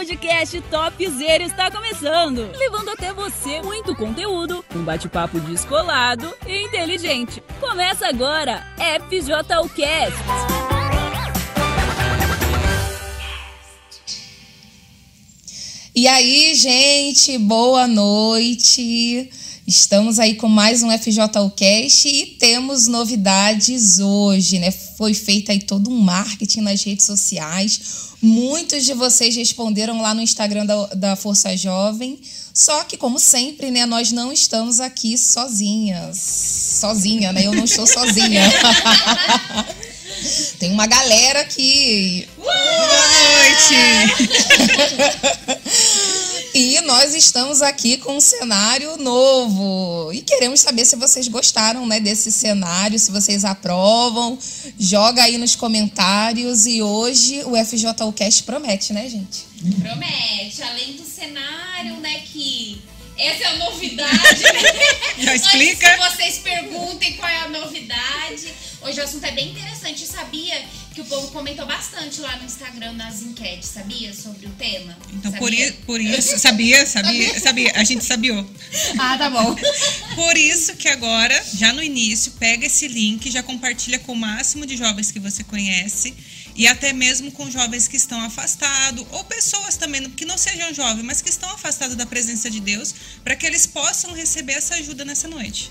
podcast Topzera está começando, levando até você muito conteúdo, um bate-papo descolado e inteligente. Começa agora, FJUcast. E aí, gente, boa noite. Estamos aí com mais um FJUcast e temos novidades hoje, né? Foi feito aí todo um marketing nas redes sociais Muitos de vocês responderam lá no Instagram da, da Força Jovem. Só que, como sempre, né, nós não estamos aqui sozinhas. Sozinha, né? Eu não estou sozinha. Tem uma galera aqui. Boa noite! E nós estamos aqui com um cenário novo. E queremos saber se vocês gostaram né, desse cenário, se vocês aprovam. Joga aí nos comentários. E hoje o FJUcast promete, né, gente? Promete. Além do cenário, né, que essa é a novidade, né? Já explica. Antes que vocês perguntem qual é a novidade. Hoje o assunto é bem interessante. Sabia que o povo comentou bastante lá no Instagram nas enquetes, sabia? Sobre o tema. Então, por, i- por isso, sabia, sabia, sabia, a gente sabiou. Ah, tá bom. Por isso que agora, já no início, pega esse link, já compartilha com o máximo de jovens que você conhece e até mesmo com jovens que estão afastados ou pessoas também que não sejam jovens, mas que estão afastados da presença de Deus, para que eles possam receber essa ajuda nessa noite.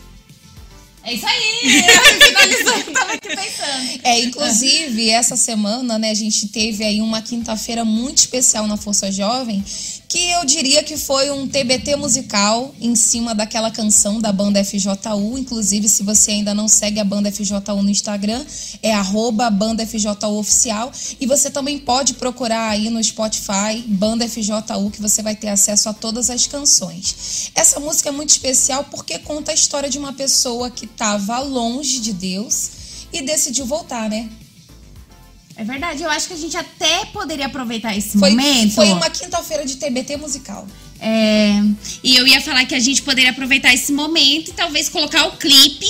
É isso aí. Eu finalizando, tava aqui pensando. É, inclusive, essa semana, né, a gente teve aí uma quinta-feira muito especial na Força Jovem, que eu diria que foi um TBT musical em cima daquela canção da banda FJU. Inclusive, se você ainda não segue a banda FJU no Instagram, é arroba banda FJU oficial. E você também pode procurar aí no Spotify, banda FJU, que você vai ter acesso a todas as canções. Essa música é muito especial porque conta a história de uma pessoa que estava longe de Deus e decidiu voltar, né? É verdade, eu acho que a gente até poderia aproveitar esse Foi, momento. foi uma quinta-feira de TBT musical. É, e eu ia falar que a gente poderia aproveitar esse momento e talvez colocar o clipe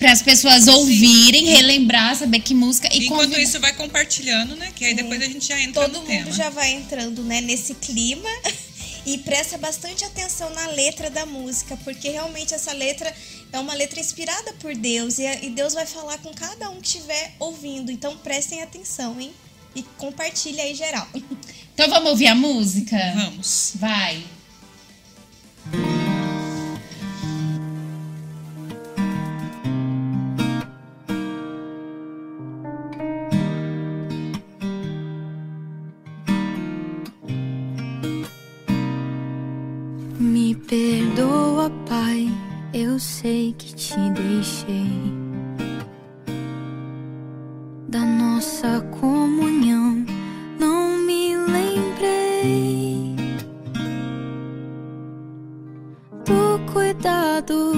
para as pessoas ouvirem, relembrar, saber que música e Enquanto convidar- isso, vai compartilhando, né? Que aí depois a gente já entra Todo no mundo tema. já vai entrando, né, nesse clima e presta bastante atenção na letra da música, porque realmente essa letra é uma letra inspirada por Deus e, e Deus vai falar com cada um que estiver ouvindo. Então prestem atenção, hein? E compartilha aí geral. Então vamos ouvir a música? Vamos. Vai. Eu sei que te deixei. Da nossa comunhão, não me lembrei. Do cuidado,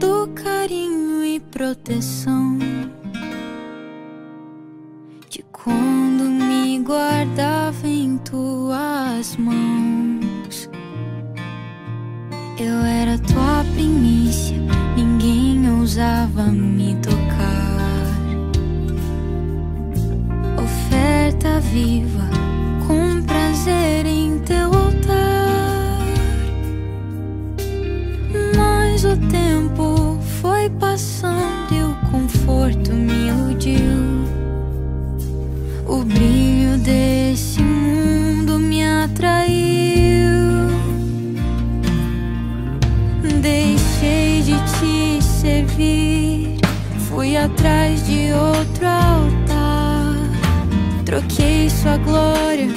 do carinho e proteção. De quando me guardava em tuas mãos. Eu era tua primícia, ninguém ousava me tocar. Oferta viva, com prazer atrás de outro altar. Troquei sua glória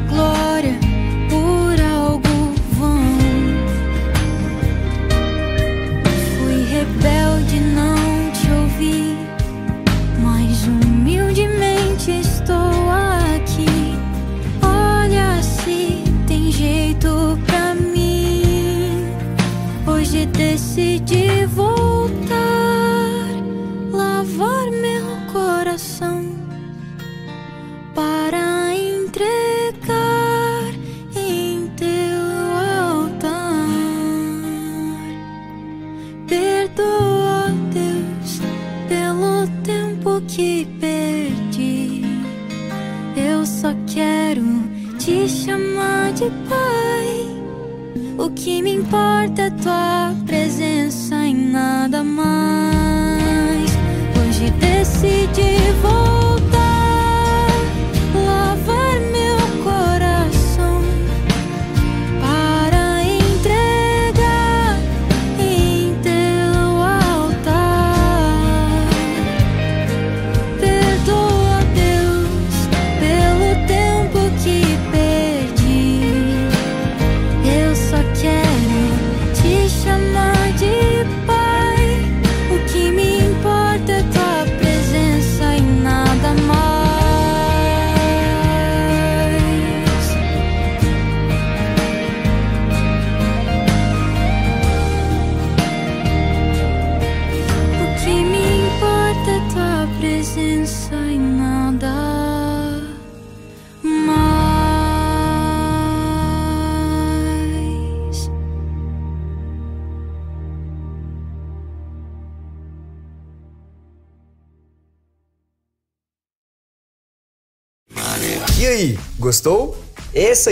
Glória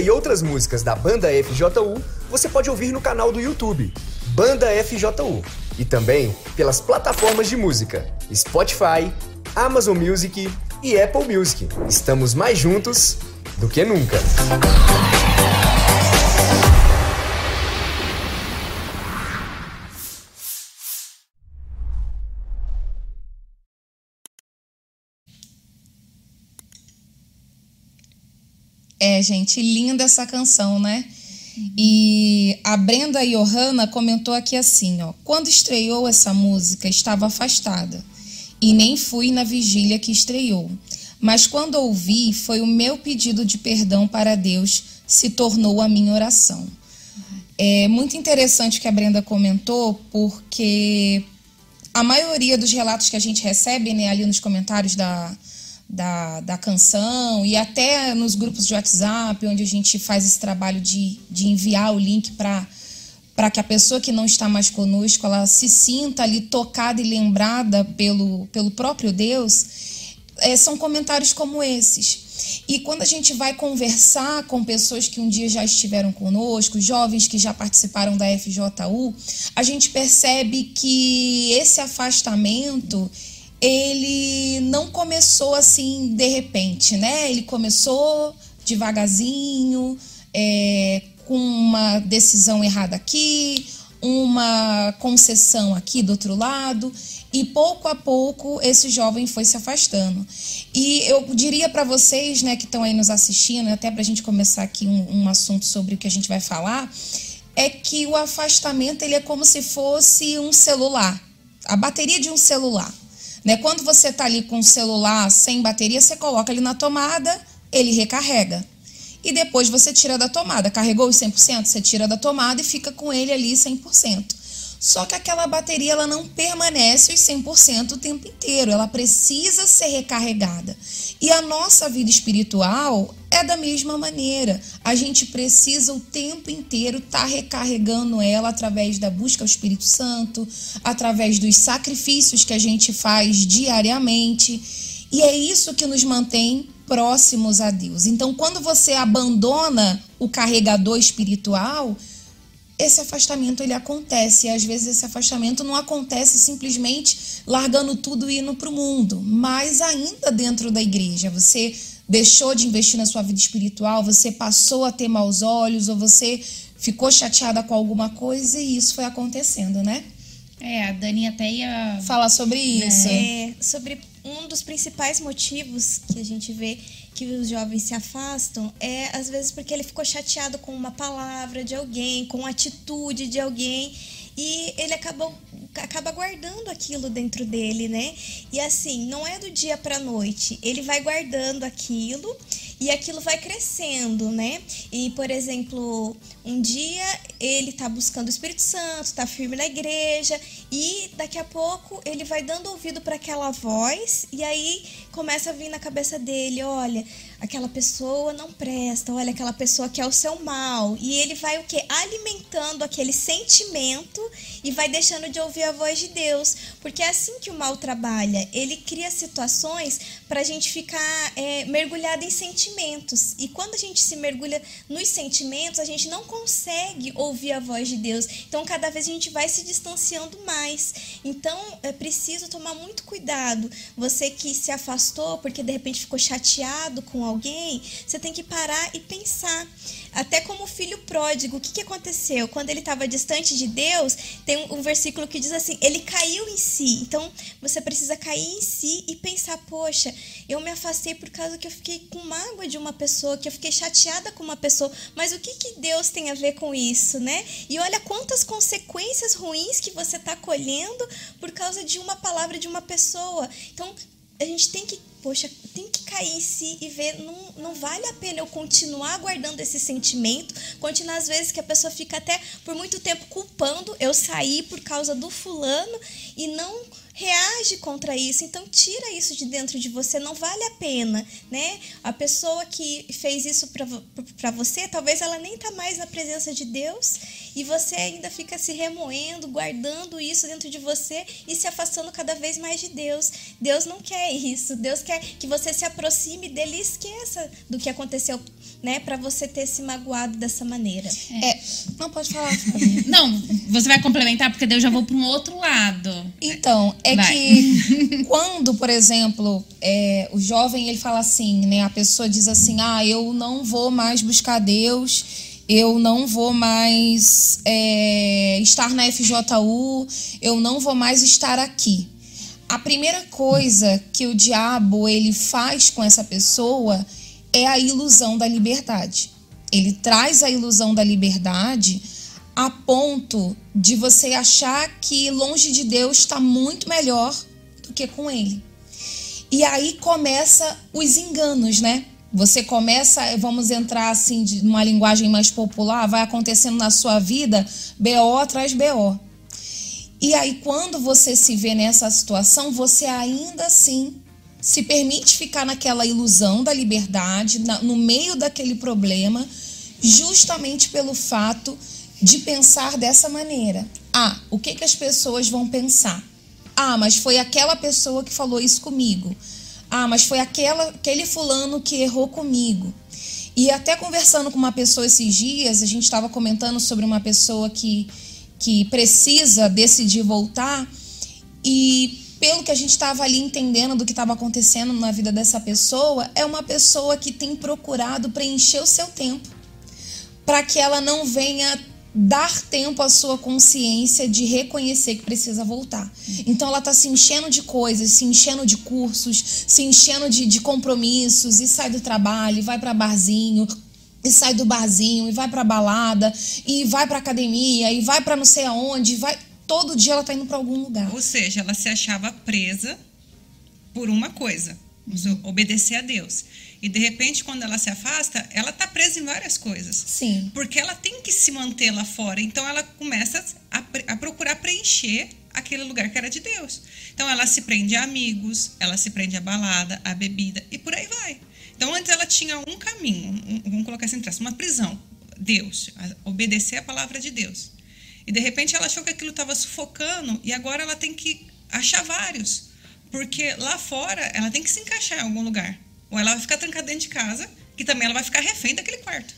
e outras músicas da banda FJU você pode ouvir no canal do YouTube, Banda FJU, e também pelas plataformas de música Spotify, Amazon Music e Apple Music. Estamos mais juntos do que nunca. Gente, linda essa canção, né? E a Brenda Johanna comentou aqui assim, ó: "Quando estreou essa música, estava afastada e nem fui na vigília que estreou. Mas quando ouvi, foi o meu pedido de perdão para Deus se tornou a minha oração." É muito interessante que a Brenda comentou, porque a maioria dos relatos que a gente recebe, né, ali nos comentários da da, da canção e até nos grupos de WhatsApp, onde a gente faz esse trabalho de, de enviar o link para para que a pessoa que não está mais conosco ela se sinta ali tocada e lembrada pelo, pelo próprio Deus, é, são comentários como esses. E quando a gente vai conversar com pessoas que um dia já estiveram conosco, jovens que já participaram da FJU, a gente percebe que esse afastamento ele não começou assim de repente, né? Ele começou devagarzinho, é, com uma decisão errada aqui, uma concessão aqui do outro lado, e pouco a pouco esse jovem foi se afastando. E eu diria para vocês, né, que estão aí nos assistindo, até para a gente começar aqui um, um assunto sobre o que a gente vai falar, é que o afastamento ele é como se fosse um celular, a bateria de um celular. Né? Quando você está ali com o celular sem bateria, você coloca ele na tomada, ele recarrega. E depois você tira da tomada. Carregou os 100%, você tira da tomada e fica com ele ali 100%. Só que aquela bateria ela não permanece os 100% o tempo inteiro, ela precisa ser recarregada. E a nossa vida espiritual é da mesma maneira. A gente precisa o tempo inteiro estar tá recarregando ela através da busca ao Espírito Santo, através dos sacrifícios que a gente faz diariamente. E é isso que nos mantém próximos a Deus. Então, quando você abandona o carregador espiritual, esse afastamento ele acontece. E às vezes esse afastamento não acontece simplesmente largando tudo e indo para o mundo, mas ainda dentro da igreja. Você deixou de investir na sua vida espiritual, você passou a ter maus olhos, ou você ficou chateada com alguma coisa e isso foi acontecendo, né? É, a Dani até ia falar sobre isso. É, sobre um dos principais motivos que a gente vê que os jovens se afastam é às vezes porque ele ficou chateado com uma palavra de alguém, com a atitude de alguém e ele acabou acaba guardando aquilo dentro dele, né? E assim, não é do dia para noite. Ele vai guardando aquilo e aquilo vai crescendo, né? E, por exemplo, um dia ele tá buscando o Espírito Santo, tá firme na igreja, e daqui a pouco ele vai dando ouvido para aquela voz, e aí começa a vir na cabeça dele: olha, aquela pessoa não presta, olha, aquela pessoa que é o seu mal. E ele vai o que? Alimentando aquele sentimento e vai deixando de ouvir a voz de Deus. Porque é assim que o mal trabalha. Ele cria situações para a gente ficar é, mergulhado em sentimentos. E quando a gente se mergulha nos sentimentos, a gente não consegue ouvir a voz de Deus. Então, cada vez a gente vai se distanciando mais. Então, é preciso tomar muito cuidado. Você que se afastou porque de repente ficou chateado com alguém, você tem que parar e pensar. Até como filho pródigo, o que, que aconteceu? Quando ele estava distante de Deus, tem um, um versículo que diz assim: ele caiu em si. Então, você precisa cair em si e pensar: poxa, eu me afastei por causa que eu fiquei com mágoa de uma pessoa, que eu fiquei chateada com uma pessoa. Mas o que, que Deus tem a ver com isso, né? E olha quantas consequências ruins que você está colhendo por causa de uma palavra de uma pessoa. Então, a gente tem que poxa, tem que cair em si e ver, não, não vale a pena eu continuar guardando esse sentimento, continuar às vezes que a pessoa fica até por muito tempo culpando eu sair por causa do fulano e não reage contra isso. Então tira isso de dentro de você, não vale a pena, né? A pessoa que fez isso para você, talvez ela nem tá mais na presença de Deus e você ainda fica se remoendo, guardando isso dentro de você e se afastando cada vez mais de Deus. Deus não quer isso. Deus quer que você se aproxime dele e esqueça do que aconteceu, né, para você ter se magoado dessa maneira. É, não pode falar. não, você vai complementar porque daí eu já vou para um outro lado. Então, é vai. que quando, por exemplo, é, o jovem ele fala assim, né, a pessoa diz assim: "Ah, eu não vou mais buscar Deus" eu não vou mais é, estar na FJU, eu não vou mais estar aqui. A primeira coisa que o diabo ele faz com essa pessoa é a ilusão da liberdade. Ele traz a ilusão da liberdade a ponto de você achar que longe de Deus está muito melhor do que com ele. E aí começa os enganos, né? Você começa, vamos entrar assim, de uma linguagem mais popular, vai acontecendo na sua vida BO atrás BO. E aí, quando você se vê nessa situação, você ainda assim se permite ficar naquela ilusão da liberdade, na, no meio daquele problema, justamente pelo fato de pensar dessa maneira. Ah, o que, que as pessoas vão pensar? Ah, mas foi aquela pessoa que falou isso comigo. Ah, mas foi aquela, aquele fulano que errou comigo. E até conversando com uma pessoa esses dias, a gente estava comentando sobre uma pessoa que, que precisa decidir voltar. E pelo que a gente estava ali entendendo do que estava acontecendo na vida dessa pessoa, é uma pessoa que tem procurado preencher o seu tempo para que ela não venha dar tempo à sua consciência de reconhecer que precisa voltar. Então ela está se enchendo de coisas, se enchendo de cursos, se enchendo de, de compromissos e sai do trabalho, e vai para barzinho, e sai do barzinho, e vai para balada, e vai para academia, e vai para não sei aonde, vai todo dia ela está indo para algum lugar. Ou seja, ela se achava presa por uma coisa, obedecer a Deus. E de repente, quando ela se afasta, ela está presa em várias coisas. Sim. Porque ela tem que se manter lá fora. Então ela começa a, a procurar preencher aquele lugar que era de Deus. Então ela se prende a amigos, ela se prende a balada, a bebida e por aí vai. Então antes ela tinha um caminho, um, vamos colocar assim, uma prisão. Deus, obedecer a palavra de Deus. E de repente ela achou que aquilo estava sufocando e agora ela tem que achar vários. Porque lá fora ela tem que se encaixar em algum lugar. Ou ela vai ficar trancada dentro de casa, que também ela vai ficar refém daquele quarto.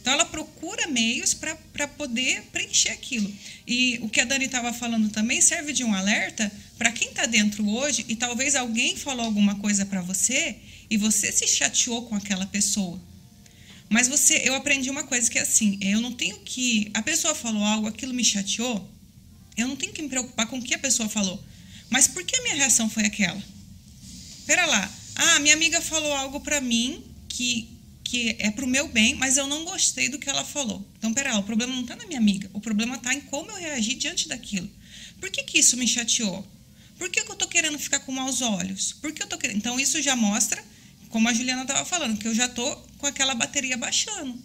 Então ela procura meios para poder preencher aquilo. E o que a Dani estava falando também serve de um alerta para quem está dentro hoje e talvez alguém falou alguma coisa para você e você se chateou com aquela pessoa. Mas você, eu aprendi uma coisa que é assim, eu não tenho que a pessoa falou algo, aquilo me chateou, eu não tenho que me preocupar com o que a pessoa falou. Mas por que a minha reação foi aquela? Pera lá, ah, minha amiga falou algo para mim que, que é pro meu bem, mas eu não gostei do que ela falou. Então, pera lá, o problema não tá na minha amiga. O problema tá em como eu reagi diante daquilo. Por que, que isso me chateou? Por que, que eu tô querendo ficar com maus olhos? Por que eu tô querendo? Então, isso já mostra, como a Juliana estava falando, que eu já tô com aquela bateria baixando.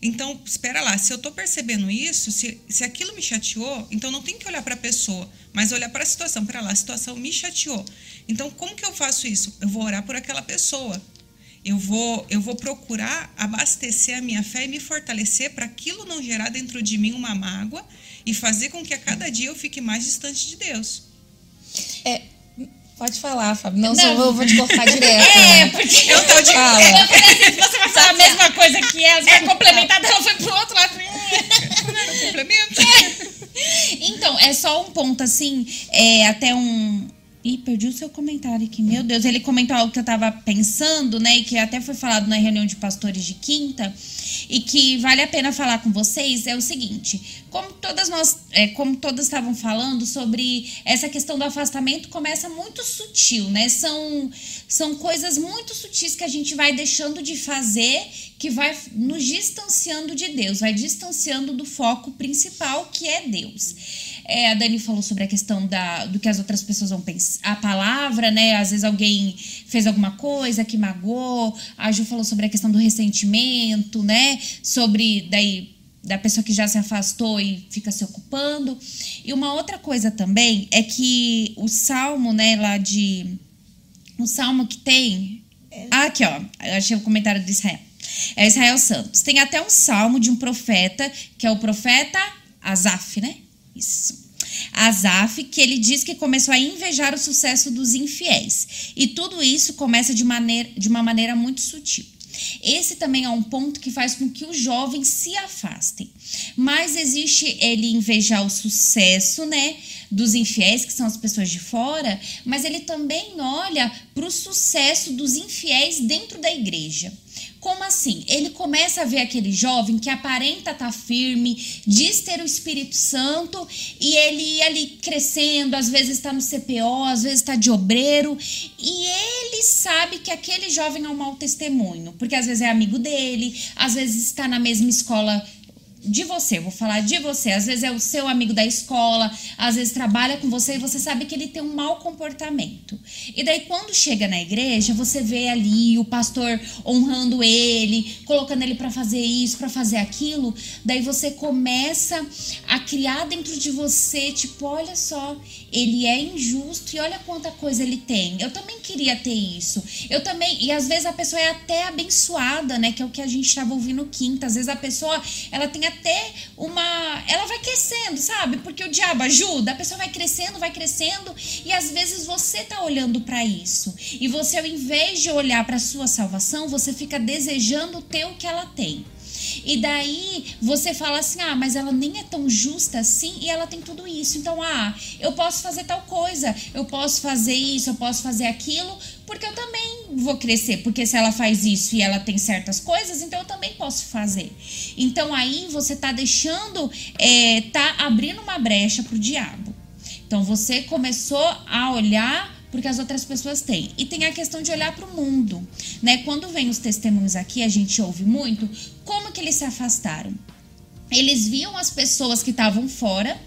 Então, espera lá, se eu estou percebendo isso, se, se aquilo me chateou, então não tem que olhar para a pessoa, mas olhar para a situação. Para lá, a situação me chateou. Então, como que eu faço isso? Eu vou orar por aquela pessoa. Eu vou, eu vou procurar abastecer a minha fé e me fortalecer para aquilo não gerar dentro de mim uma mágoa e fazer com que a cada dia eu fique mais distante de Deus. É, Pode falar, Fábio. Não, não. eu vou te cortar direto. É, né? porque eu tô de Fala. Eu falei assim, você vai falar a mesma coisa que ela, você vai complementar, ela foi pro outro lado. Complemento. É. Então, é só um ponto, assim, é, até um, Ih, perdi o seu comentário aqui. Meu Deus, ele comentou algo que eu tava pensando, né? E que até foi falado na reunião de pastores de quinta. E que vale a pena falar com vocês é o seguinte: como todas nós, é, como todas estavam falando sobre essa questão do afastamento, começa muito sutil, né? São, são coisas muito sutis que a gente vai deixando de fazer, que vai nos distanciando de Deus, vai distanciando do foco principal que é Deus. É, a Dani falou sobre a questão da, do que as outras pessoas vão pensar. A palavra, né? Às vezes alguém fez alguma coisa que magoou. A Ju falou sobre a questão do ressentimento, né? Sobre daí da pessoa que já se afastou e fica se ocupando. E uma outra coisa também é que o salmo, né, lá de. O salmo que tem. Ah, aqui, ó. Eu achei o comentário do Israel. É Israel Santos. Tem até um salmo de um profeta, que é o profeta Asaf, né? Isso. Asaf, que ele diz que começou a invejar o sucesso dos infiéis. E tudo isso começa de, maneira, de uma maneira muito sutil. Esse também é um ponto que faz com que os jovens se afastem. Mas existe ele invejar o sucesso, né, dos infiéis, que são as pessoas de fora, mas ele também olha para o sucesso dos infiéis dentro da igreja. Como assim? Ele começa a ver aquele jovem que aparenta estar tá firme, diz ter o Espírito Santo e ele ali crescendo, às vezes está no CPO, às vezes está de obreiro, e ele sabe que aquele jovem é um mau testemunho, porque às vezes é amigo dele, às vezes está na mesma escola de você, vou falar de você. Às vezes é o seu amigo da escola, às vezes trabalha com você e você sabe que ele tem um mau comportamento. E daí quando chega na igreja, você vê ali o pastor honrando ele, colocando ele para fazer isso, para fazer aquilo, daí você começa a criar dentro de você, tipo, olha só, ele é injusto e olha quanta coisa ele tem. Eu também queria ter isso. Eu também, e às vezes a pessoa é até abençoada, né, que é o que a gente estava ouvindo quinta. Às vezes a pessoa, ela tem até uma. Ela vai crescendo, sabe? Porque o diabo ajuda, a pessoa vai crescendo, vai crescendo, e às vezes você tá olhando para isso. E você, ao invés de olhar para sua salvação, você fica desejando ter o que ela tem. E daí você fala assim: ah, mas ela nem é tão justa assim e ela tem tudo isso. Então, ah, eu posso fazer tal coisa, eu posso fazer isso, eu posso fazer aquilo, porque eu também vou crescer. Porque se ela faz isso e ela tem certas coisas, então eu também posso fazer. Então aí você tá deixando, é, tá abrindo uma brecha pro diabo. Então você começou a olhar porque as outras pessoas têm. E tem a questão de olhar para o mundo, né? Quando vem os testemunhos aqui, a gente ouve muito como que eles se afastaram. Eles viam as pessoas que estavam fora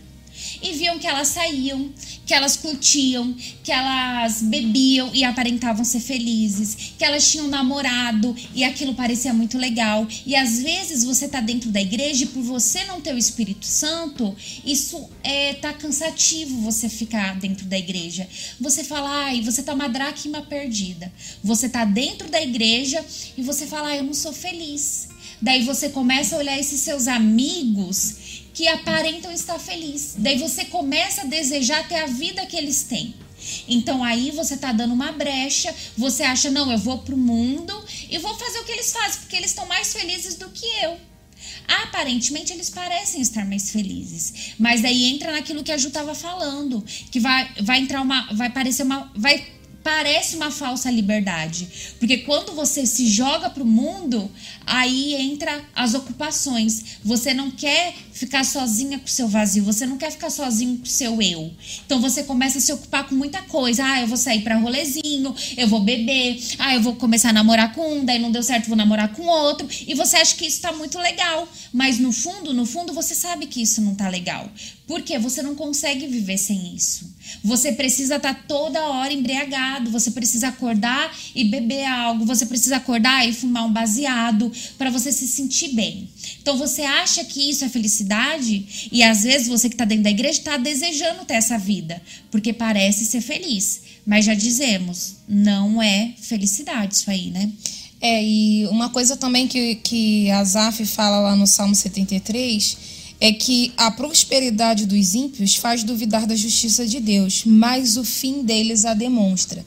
e viam que elas saíam, que elas curtiam, que elas bebiam e aparentavam ser felizes, que elas tinham namorado e aquilo parecia muito legal. E às vezes você tá dentro da igreja e por você não ter o Espírito Santo, isso é tá cansativo você ficar dentro da igreja. Você fala, ai, você tá uma dracma perdida. Você tá dentro da igreja e você fala, ai, eu não sou feliz. Daí você começa a olhar esses seus amigos que aparentam estar felizes. Daí você começa a desejar ter a vida que eles têm. Então aí você tá dando uma brecha, você acha, não, eu vou pro mundo e vou fazer o que eles fazem, porque eles estão mais felizes do que eu. Aparentemente eles parecem estar mais felizes, mas daí entra naquilo que a Ju estava falando, que vai, vai entrar uma, vai parecer uma, vai parece uma falsa liberdade. Porque quando você se joga para o mundo, aí entra as ocupações. Você não quer ficar sozinha com o seu vazio, você não quer ficar sozinho com o seu eu. Então você começa a se ocupar com muita coisa. Ah, eu vou sair para rolezinho, eu vou beber, ah, eu vou começar a namorar com um, daí não deu certo, vou namorar com outro. E você acha que isso tá muito legal, mas no fundo, no fundo você sabe que isso não tá legal. Porque você não consegue viver sem isso. Você precisa estar tá toda hora embriagado, você precisa acordar e beber algo, você precisa acordar e fumar um baseado para você se sentir bem. Então você acha que isso é felicidade e às vezes você que está dentro da igreja está desejando ter essa vida, porque parece ser feliz. Mas já dizemos, não é felicidade isso aí, né? É, e uma coisa também que, que Azaf fala lá no Salmo 73 é que a prosperidade dos ímpios faz duvidar da justiça de Deus, mas o fim deles a demonstra.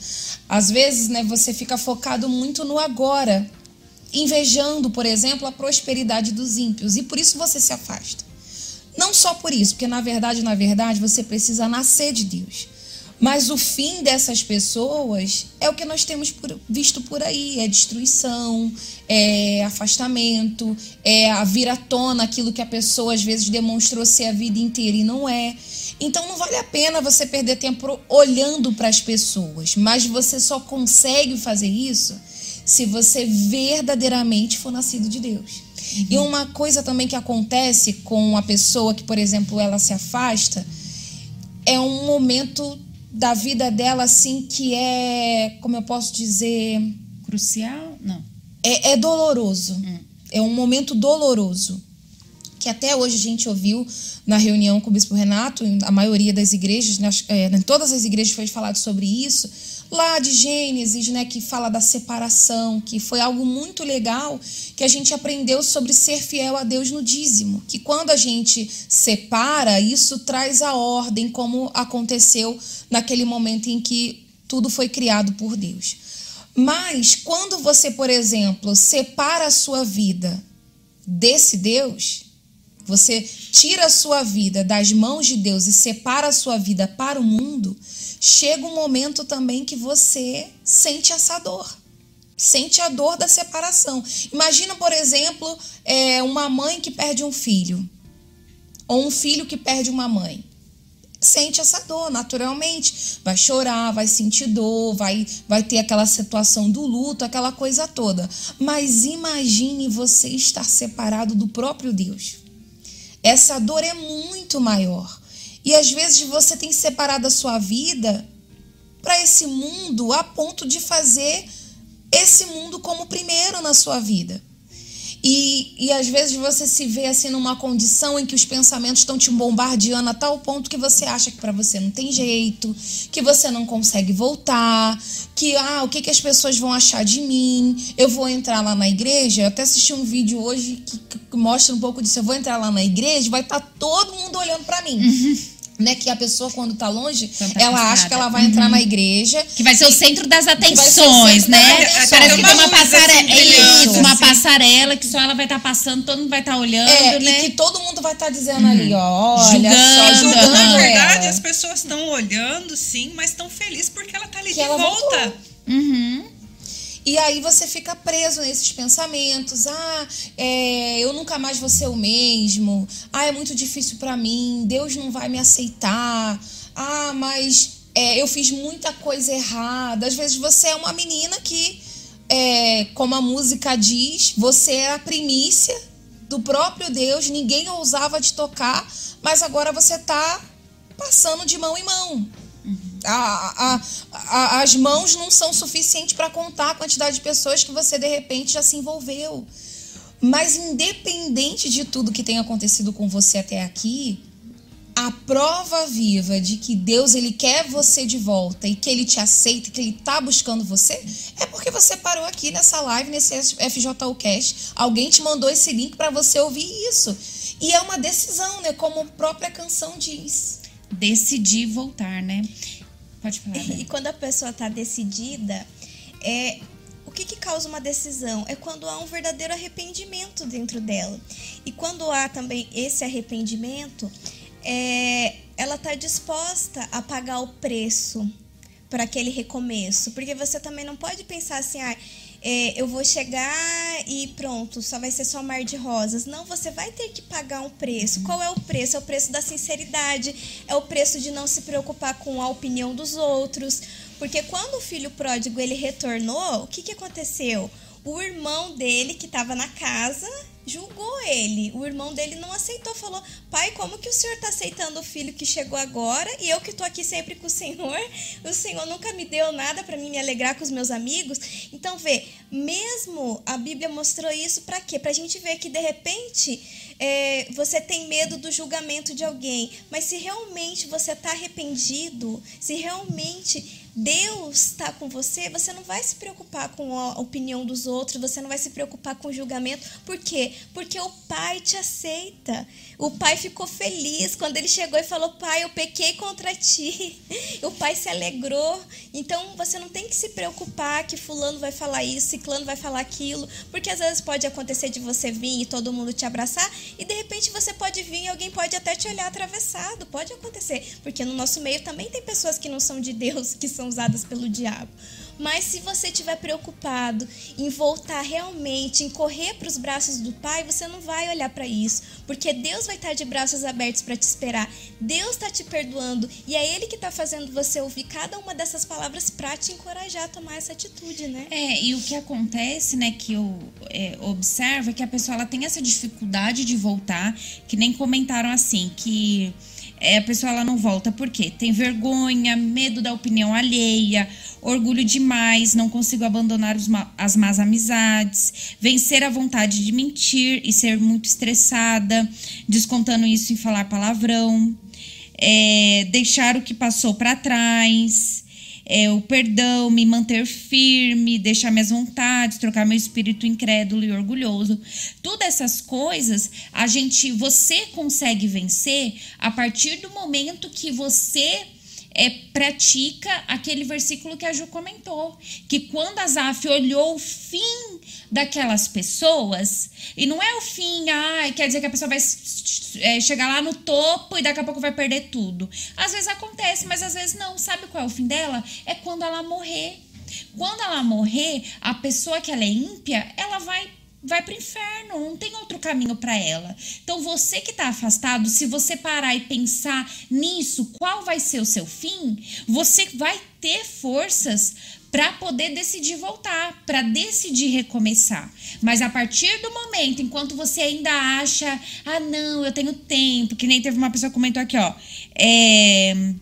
Às vezes, né, você fica focado muito no agora, invejando, por exemplo, a prosperidade dos ímpios, e por isso você se afasta. Não só por isso, porque na verdade, na verdade, você precisa nascer de Deus. Mas o fim dessas pessoas é o que nós temos por, visto por aí: é destruição, é afastamento, é a vir à tona aquilo que a pessoa às vezes demonstrou ser a vida inteira e não é. Então não vale a pena você perder tempo olhando para as pessoas, mas você só consegue fazer isso se você verdadeiramente for nascido de Deus. Uhum. E uma coisa também que acontece com a pessoa que, por exemplo, ela se afasta, é um momento da vida dela assim que é, como eu posso dizer, crucial? Não. É, é doloroso. Hum. É um momento doloroso. que até hoje a gente ouviu na reunião com o Bispo Renato, a maioria das igrejas, nas, é, em todas as igrejas foi falado sobre isso, lá de Gênesis, né, que fala da separação, que foi algo muito legal que a gente aprendeu sobre ser fiel a Deus no dízimo, que quando a gente separa, isso traz a ordem como aconteceu naquele momento em que tudo foi criado por Deus. Mas quando você, por exemplo, separa a sua vida desse Deus, você tira a sua vida das mãos de Deus e separa a sua vida para o mundo, chega um momento também que você sente essa dor. Sente a dor da separação. Imagina, por exemplo, é, uma mãe que perde um filho. Ou um filho que perde uma mãe. Sente essa dor, naturalmente. Vai chorar, vai sentir dor, vai, vai ter aquela situação do luto, aquela coisa toda. Mas imagine você estar separado do próprio Deus. Essa dor é muito maior. E às vezes você tem separado a sua vida para esse mundo a ponto de fazer esse mundo como primeiro na sua vida. E, e às vezes você se vê assim numa condição em que os pensamentos estão te bombardeando a tal ponto que você acha que para você não tem jeito, que você não consegue voltar, que ah, o que, que as pessoas vão achar de mim? Eu vou entrar lá na igreja. Eu até assisti um vídeo hoje que, que mostra um pouco disso. Eu vou entrar lá na igreja, vai estar tá todo mundo olhando para mim. Uhum né? Que a pessoa, quando tá longe, tá ela acha que ela vai entrar uhum. na igreja. Que vai ser o centro das atenções, né? Parece que tem uma passarela. Assim, isso, uma passarela que só ela vai estar tá passando, todo mundo vai estar tá olhando, é, né? E que todo mundo vai estar tá dizendo uhum. ali, ó, olha julgando, só, julgando. Na verdade, as pessoas estão olhando, sim, mas estão felizes porque ela tá ali que de volta. Uhum. E aí você fica preso nesses pensamentos. Ah, é, eu nunca mais vou ser o mesmo. Ah, é muito difícil para mim. Deus não vai me aceitar. Ah, mas é, eu fiz muita coisa errada. Às vezes você é uma menina que, é, como a música diz, você é a primícia do próprio Deus. Ninguém ousava te tocar, mas agora você está passando de mão em mão. A, a, a, as mãos não são suficientes para contar a quantidade de pessoas que você de repente já se envolveu. Mas independente de tudo que tenha acontecido com você até aqui, a prova viva de que Deus ele quer você de volta e que ele te aceita, que ele está buscando você, é porque você parou aqui nessa live, nesse FJU Cast. Alguém te mandou esse link para você ouvir isso. E é uma decisão, né? Como a própria canção diz. Decidir voltar, né? Pode falar. Né? E quando a pessoa está decidida, é, o que, que causa uma decisão? É quando há um verdadeiro arrependimento dentro dela. E quando há também esse arrependimento, é, ela está disposta a pagar o preço para aquele recomeço. Porque você também não pode pensar assim, ah, é, eu vou chegar e pronto, só vai ser só mar de rosas. Não, você vai ter que pagar um preço. Qual é o preço? É o preço da sinceridade, é o preço de não se preocupar com a opinião dos outros. Porque quando o filho pródigo ele retornou, o que, que aconteceu? O irmão dele, que estava na casa, julgou ele. O irmão dele não aceitou, falou: Pai, como que o senhor está aceitando o filho que chegou agora e eu que estou aqui sempre com o senhor? O senhor nunca me deu nada para mim me alegrar com os meus amigos. Então, vê, mesmo a Bíblia mostrou isso para quê? Para a gente ver que de repente é, você tem medo do julgamento de alguém, mas se realmente você está arrependido, se realmente Deus está com você, você não vai se preocupar com a opinião dos outros, você não vai se preocupar com o julgamento. Por quê? Porque o Pai te aceita. O pai ficou feliz quando ele chegou e falou: Pai, eu pequei contra ti. O pai se alegrou. Então você não tem que se preocupar que Fulano vai falar isso, Ciclano vai falar aquilo, porque às vezes pode acontecer de você vir e todo mundo te abraçar e de repente você pode vir e alguém pode até te olhar atravessado. Pode acontecer, porque no nosso meio também tem pessoas que não são de Deus, que são usadas pelo diabo. Mas se você estiver preocupado em voltar realmente, em correr para os braços do Pai, você não vai olhar para isso, porque Deus vai estar de braços abertos para te esperar. Deus está te perdoando e é Ele que está fazendo você ouvir cada uma dessas palavras para te encorajar a tomar essa atitude, né? É, e o que acontece, né, que eu é, observo é que a pessoa ela tem essa dificuldade de voltar, que nem comentaram assim, que é, a pessoa ela não volta por quê? Tem vergonha, medo da opinião alheia, orgulho demais, não consigo abandonar ma as más amizades, vencer a vontade de mentir e ser muito estressada, descontando isso em falar palavrão, é, deixar o que passou para trás, é, o perdão, me manter firme, deixar minhas vontades, trocar meu espírito incrédulo e orgulhoso. Todas essas coisas a gente, você consegue vencer a partir do momento que você é, pratica aquele versículo que a Ju comentou, que quando Asaf olhou o fim daquelas pessoas, e não é o fim, ah, quer dizer que a pessoa vai é, chegar lá no topo e daqui a pouco vai perder tudo. Às vezes acontece, mas às vezes não. Sabe qual é o fim dela? É quando ela morrer. Quando ela morrer, a pessoa que ela é ímpia, ela vai vai para o inferno, não tem outro caminho para ela. Então você que está afastado, se você parar e pensar nisso, qual vai ser o seu fim, você vai ter forças para poder decidir voltar, para decidir recomeçar. Mas a partir do momento, enquanto você ainda acha, ah, não, eu tenho tempo, que nem teve uma pessoa que comentou aqui, ó, é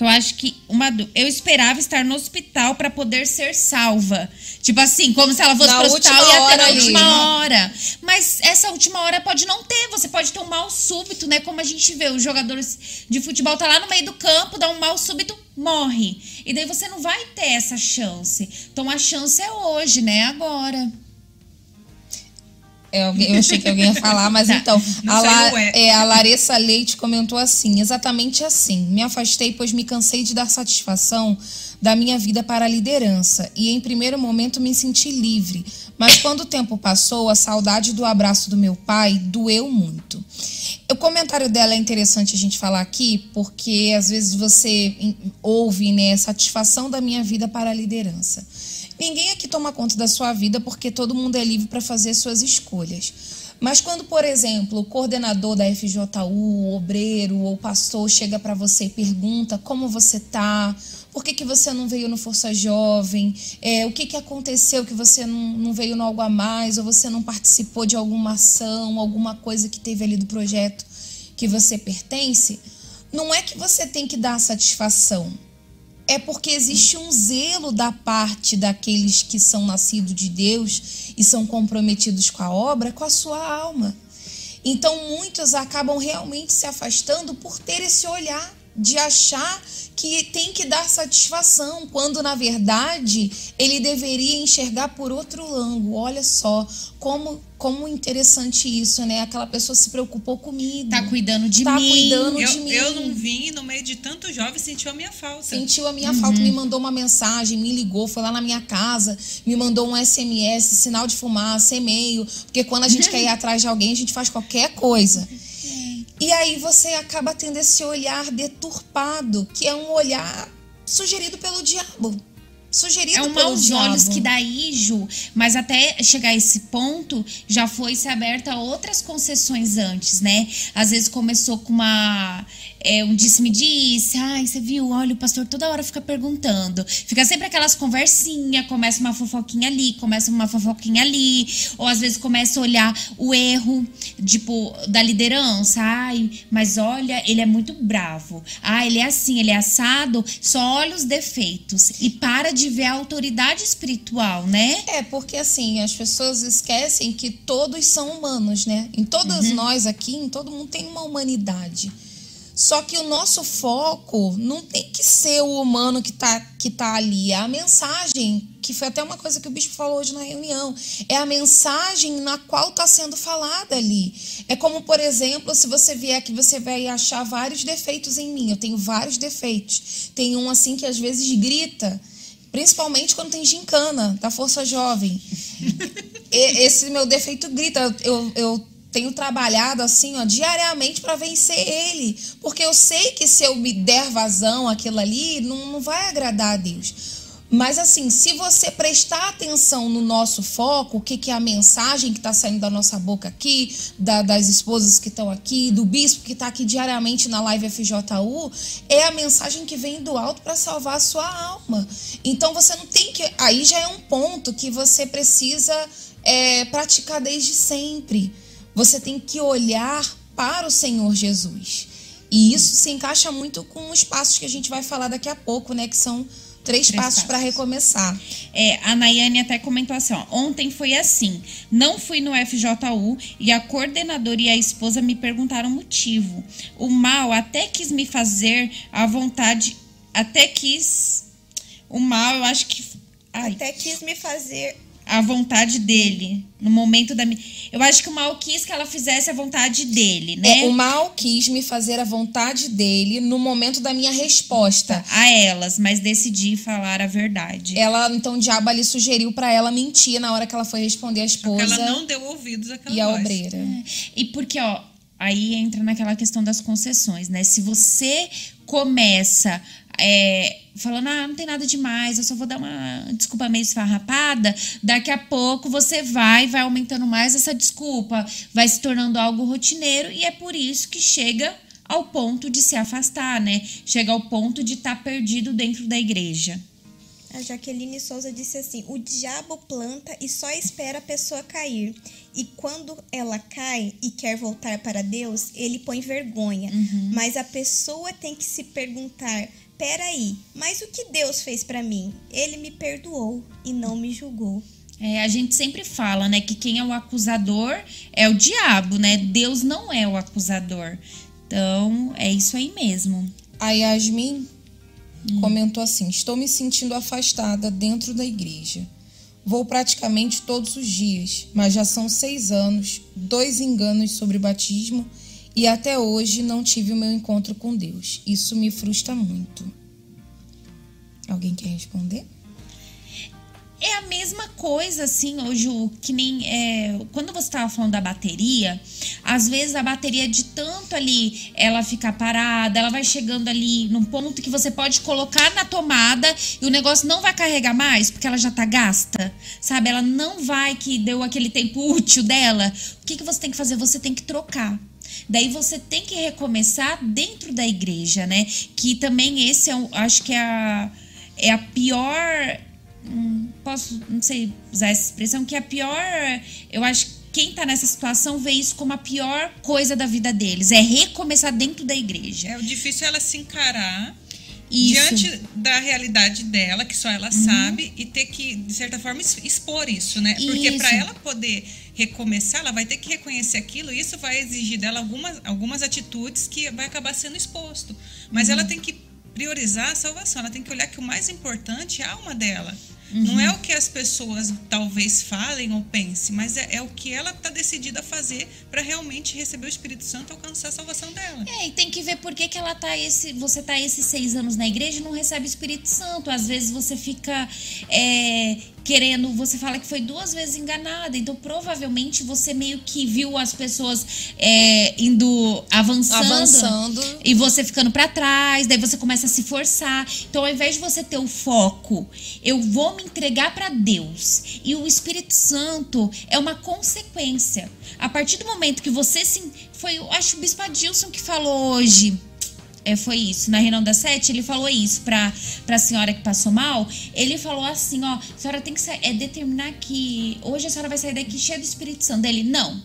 eu acho que uma eu esperava estar no hospital para poder ser salva. Tipo assim, como se ela fosse na pro hospital e ter na última ali. hora. Mas essa última hora pode não ter, você pode ter um mal súbito, né? Como a gente vê, os jogadores de futebol tá lá no meio do campo, dá um mal súbito, morre. E daí você não vai ter essa chance. Então a chance é hoje, né? Agora. É, eu achei que alguém ia falar, mas tá. então. a, La, é, a Larissa Leite comentou assim: exatamente assim. Me afastei, pois me cansei de dar satisfação da minha vida para a liderança. E em primeiro momento me senti livre. Mas quando o tempo passou, a saudade do abraço do meu pai doeu muito. O comentário dela é interessante a gente falar aqui, porque às vezes você ouve, né, satisfação da minha vida para a liderança. Ninguém aqui toma conta da sua vida porque todo mundo é livre para fazer suas escolhas. Mas quando, por exemplo, o coordenador da FJU, o obreiro ou pastor chega para você e pergunta como você está, por que, que você não veio no Força Jovem, é, o que, que aconteceu que você não, não veio no Algo a Mais, ou você não participou de alguma ação, alguma coisa que teve ali do projeto que você pertence, não é que você tem que dar satisfação, é porque existe um zelo da parte daqueles que são nascidos de Deus e são comprometidos com a obra, com a sua alma. Então muitos acabam realmente se afastando por ter esse olhar de achar que tem que dar satisfação, quando na verdade ele deveria enxergar por outro ângulo. Olha só como como interessante isso, né? Aquela pessoa se preocupou comigo. Tá cuidando de tá mim. Tá cuidando eu, de mim. Eu não vim no meio de tanto jovem sentiu a minha falta. Sentiu a minha uhum. falta, me mandou uma mensagem, me ligou, foi lá na minha casa, me mandou um SMS, sinal de fumaça, e-mail, porque quando a gente quer ir atrás de alguém, a gente faz qualquer coisa. E aí você acaba tendo esse olhar deturpado, que é um olhar sugerido pelo diabo. Sugerido é um maus diabo. olhos que daí, Ju, mas até chegar a esse ponto, já foi se aberta a outras concessões antes, né? Às vezes começou com uma é, um disse-me-disse, ai, você viu, olha, o pastor toda hora fica perguntando. Fica sempre aquelas conversinhas, começa uma fofoquinha ali, começa uma fofoquinha ali, ou às vezes começa a olhar o erro, tipo, da liderança. Ai, mas olha, ele é muito bravo. Ah, ele é assim, ele é assado, só olha os defeitos e para de ver a autoridade espiritual, né? É, porque assim, as pessoas esquecem que todos são humanos, né? Em todas uhum. nós aqui, em todo mundo tem uma humanidade. Só que o nosso foco não tem que ser o humano que está que tá ali. É a mensagem, que foi até uma coisa que o bispo falou hoje na reunião. É a mensagem na qual está sendo falada ali. É como, por exemplo, se você vier aqui, você vai achar vários defeitos em mim. Eu tenho vários defeitos. Tem um assim que às vezes grita. Principalmente quando tem gincana da Força Jovem. Esse meu defeito grita. Eu, eu tenho trabalhado assim, ó, diariamente para vencer ele, porque eu sei que se eu me der vazão aquilo ali, não, não vai agradar a Deus. Mas assim, se você prestar atenção no nosso foco, o que, que é a mensagem que está saindo da nossa boca aqui, da, das esposas que estão aqui, do bispo que está aqui diariamente na live FJU, é a mensagem que vem do alto para salvar a sua alma. Então você não tem que. Aí já é um ponto que você precisa é, praticar desde sempre. Você tem que olhar para o Senhor Jesus. E isso se encaixa muito com os passos que a gente vai falar daqui a pouco, né? Que são três, Três passos para recomeçar. É, a Nayane até comentou assim, ó, ontem foi assim, não fui no FJU e a coordenadora e a esposa me perguntaram o motivo. O mal até quis me fazer a vontade, até quis, o mal eu acho que, ai, Até quis me fazer. A vontade dele, no momento da minha, eu acho que o mal quis que ela fizesse a vontade dele, né? É, o mal quis me fazer a vontade dele no momento da minha resposta. A elas, mas decidi falar a verdade. Ela, então, o diabo ali sugeriu para ela mentir na hora que ela foi responder a Porque esposa ela não deu ouvidos àquela e a voz. obreira. E porque, ó, aí entra naquela questão das concessões, né? Se você começa é, falando, ah, não tem nada demais, eu só vou dar uma desculpa meio esfarrapada, daqui a pouco você vai, vai aumentando mais essa desculpa, vai se tornando algo rotineiro e é por isso que chega ao ponto de se afastar, né? Chega ao ponto de estar perdido dentro da igreja. A Jaqueline Souza disse assim: o diabo planta e só espera a pessoa cair. E quando ela cai e quer voltar para Deus, ele põe vergonha. Mas a pessoa tem que se perguntar: peraí, mas o que Deus fez para mim? Ele me perdoou e não me julgou. É, a gente sempre fala, né, que quem é o acusador é o diabo, né? Deus não é o acusador. Então, é isso aí mesmo. A Yasmin comentou assim: Estou me sentindo afastada dentro da igreja. Vou praticamente todos os dias, mas já são seis anos, dois enganos sobre batismo e até hoje não tive o meu encontro com Deus. Isso me frustra muito. Alguém quer responder? É a mesma coisa, assim, hoje, que nem. É, quando você estava falando da bateria, às vezes a bateria de tanto ali ela fica parada, ela vai chegando ali num ponto que você pode colocar na tomada e o negócio não vai carregar mais, porque ela já tá gasta, sabe? Ela não vai que deu aquele tempo útil dela. O que, que você tem que fazer? Você tem que trocar. Daí você tem que recomeçar dentro da igreja, né? Que também esse é, um- acho que é a, é a pior hum, posso, não sei usar essa expressão, que é a pior. Eu acho que quem tá nessa situação vê isso como a pior coisa da vida deles. É recomeçar dentro da igreja. É, o difícil é ela se encarar Isso. diante da realidade dela, que só ela sabe, e ter que, de certa forma, expor isso, né? Porque para ela poder recomeçar, ela vai ter que reconhecer aquilo, e isso vai exigir dela algumas, algumas atitudes que vai acabar sendo exposto. Mas ela tem que priorizar a salvação, ela tem que olhar que o mais importante é a alma dela. Não é o que as pessoas talvez falem ou pensem, mas é, é o que ela está decidida a fazer para realmente receber o Espírito Santo e alcançar a salvação dela. É, e tem que ver por que, que ela tá esse. Você tá esses seis anos na igreja e não recebe o Espírito Santo. Às vezes você fica é, querendo. Você fala que foi duas vezes enganada. Então, provavelmente, você meio que viu as pessoas é, indo avançando. Avançando. E você ficando pra trás, daí você começa a se forçar. Então, ao invés de você ter o foco, eu vou me entregar pra Deus. E o Espírito Santo é uma consequência. A partir do momento que você se. Foi, acho o Bispo Adilson que falou hoje. É, foi isso. Na reunião das sete, ele falou isso pra, pra senhora que passou mal. Ele falou assim: ó, a senhora tem que é, determinar que hoje a senhora vai sair daqui cheia do Espírito Santo. Dele, não.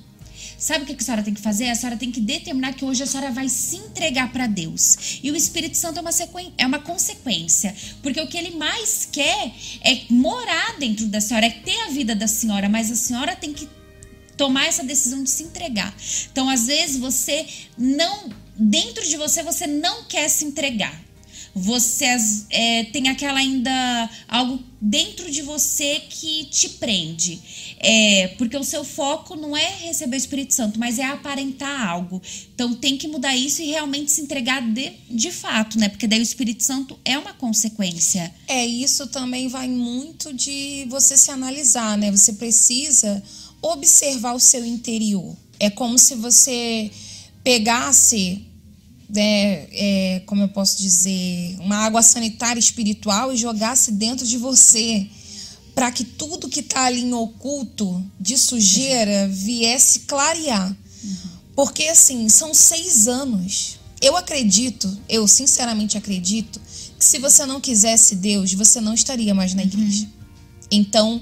Sabe o que a senhora tem que fazer? A senhora tem que determinar que hoje a senhora vai se entregar para Deus. E o Espírito Santo é uma, é uma consequência. Porque o que ele mais quer é morar dentro da senhora, é ter a vida da senhora. Mas a senhora tem que tomar essa decisão de se entregar. Então, às vezes, você não. Dentro de você, você não quer se entregar. Você é, tem aquela ainda. algo dentro de você que te prende. É, porque o seu foco não é receber o Espírito Santo, mas é aparentar algo. Então tem que mudar isso e realmente se entregar de, de fato, né? Porque daí o Espírito Santo é uma consequência. É, isso também vai muito de você se analisar, né? Você precisa observar o seu interior. É como se você pegasse, né, é, como eu posso dizer, uma água sanitária espiritual e jogasse dentro de você para que tudo que está ali em oculto de sujeira viesse clarear. Porque, assim, são seis anos. Eu acredito, eu sinceramente acredito, que se você não quisesse Deus, você não estaria mais na igreja. Então,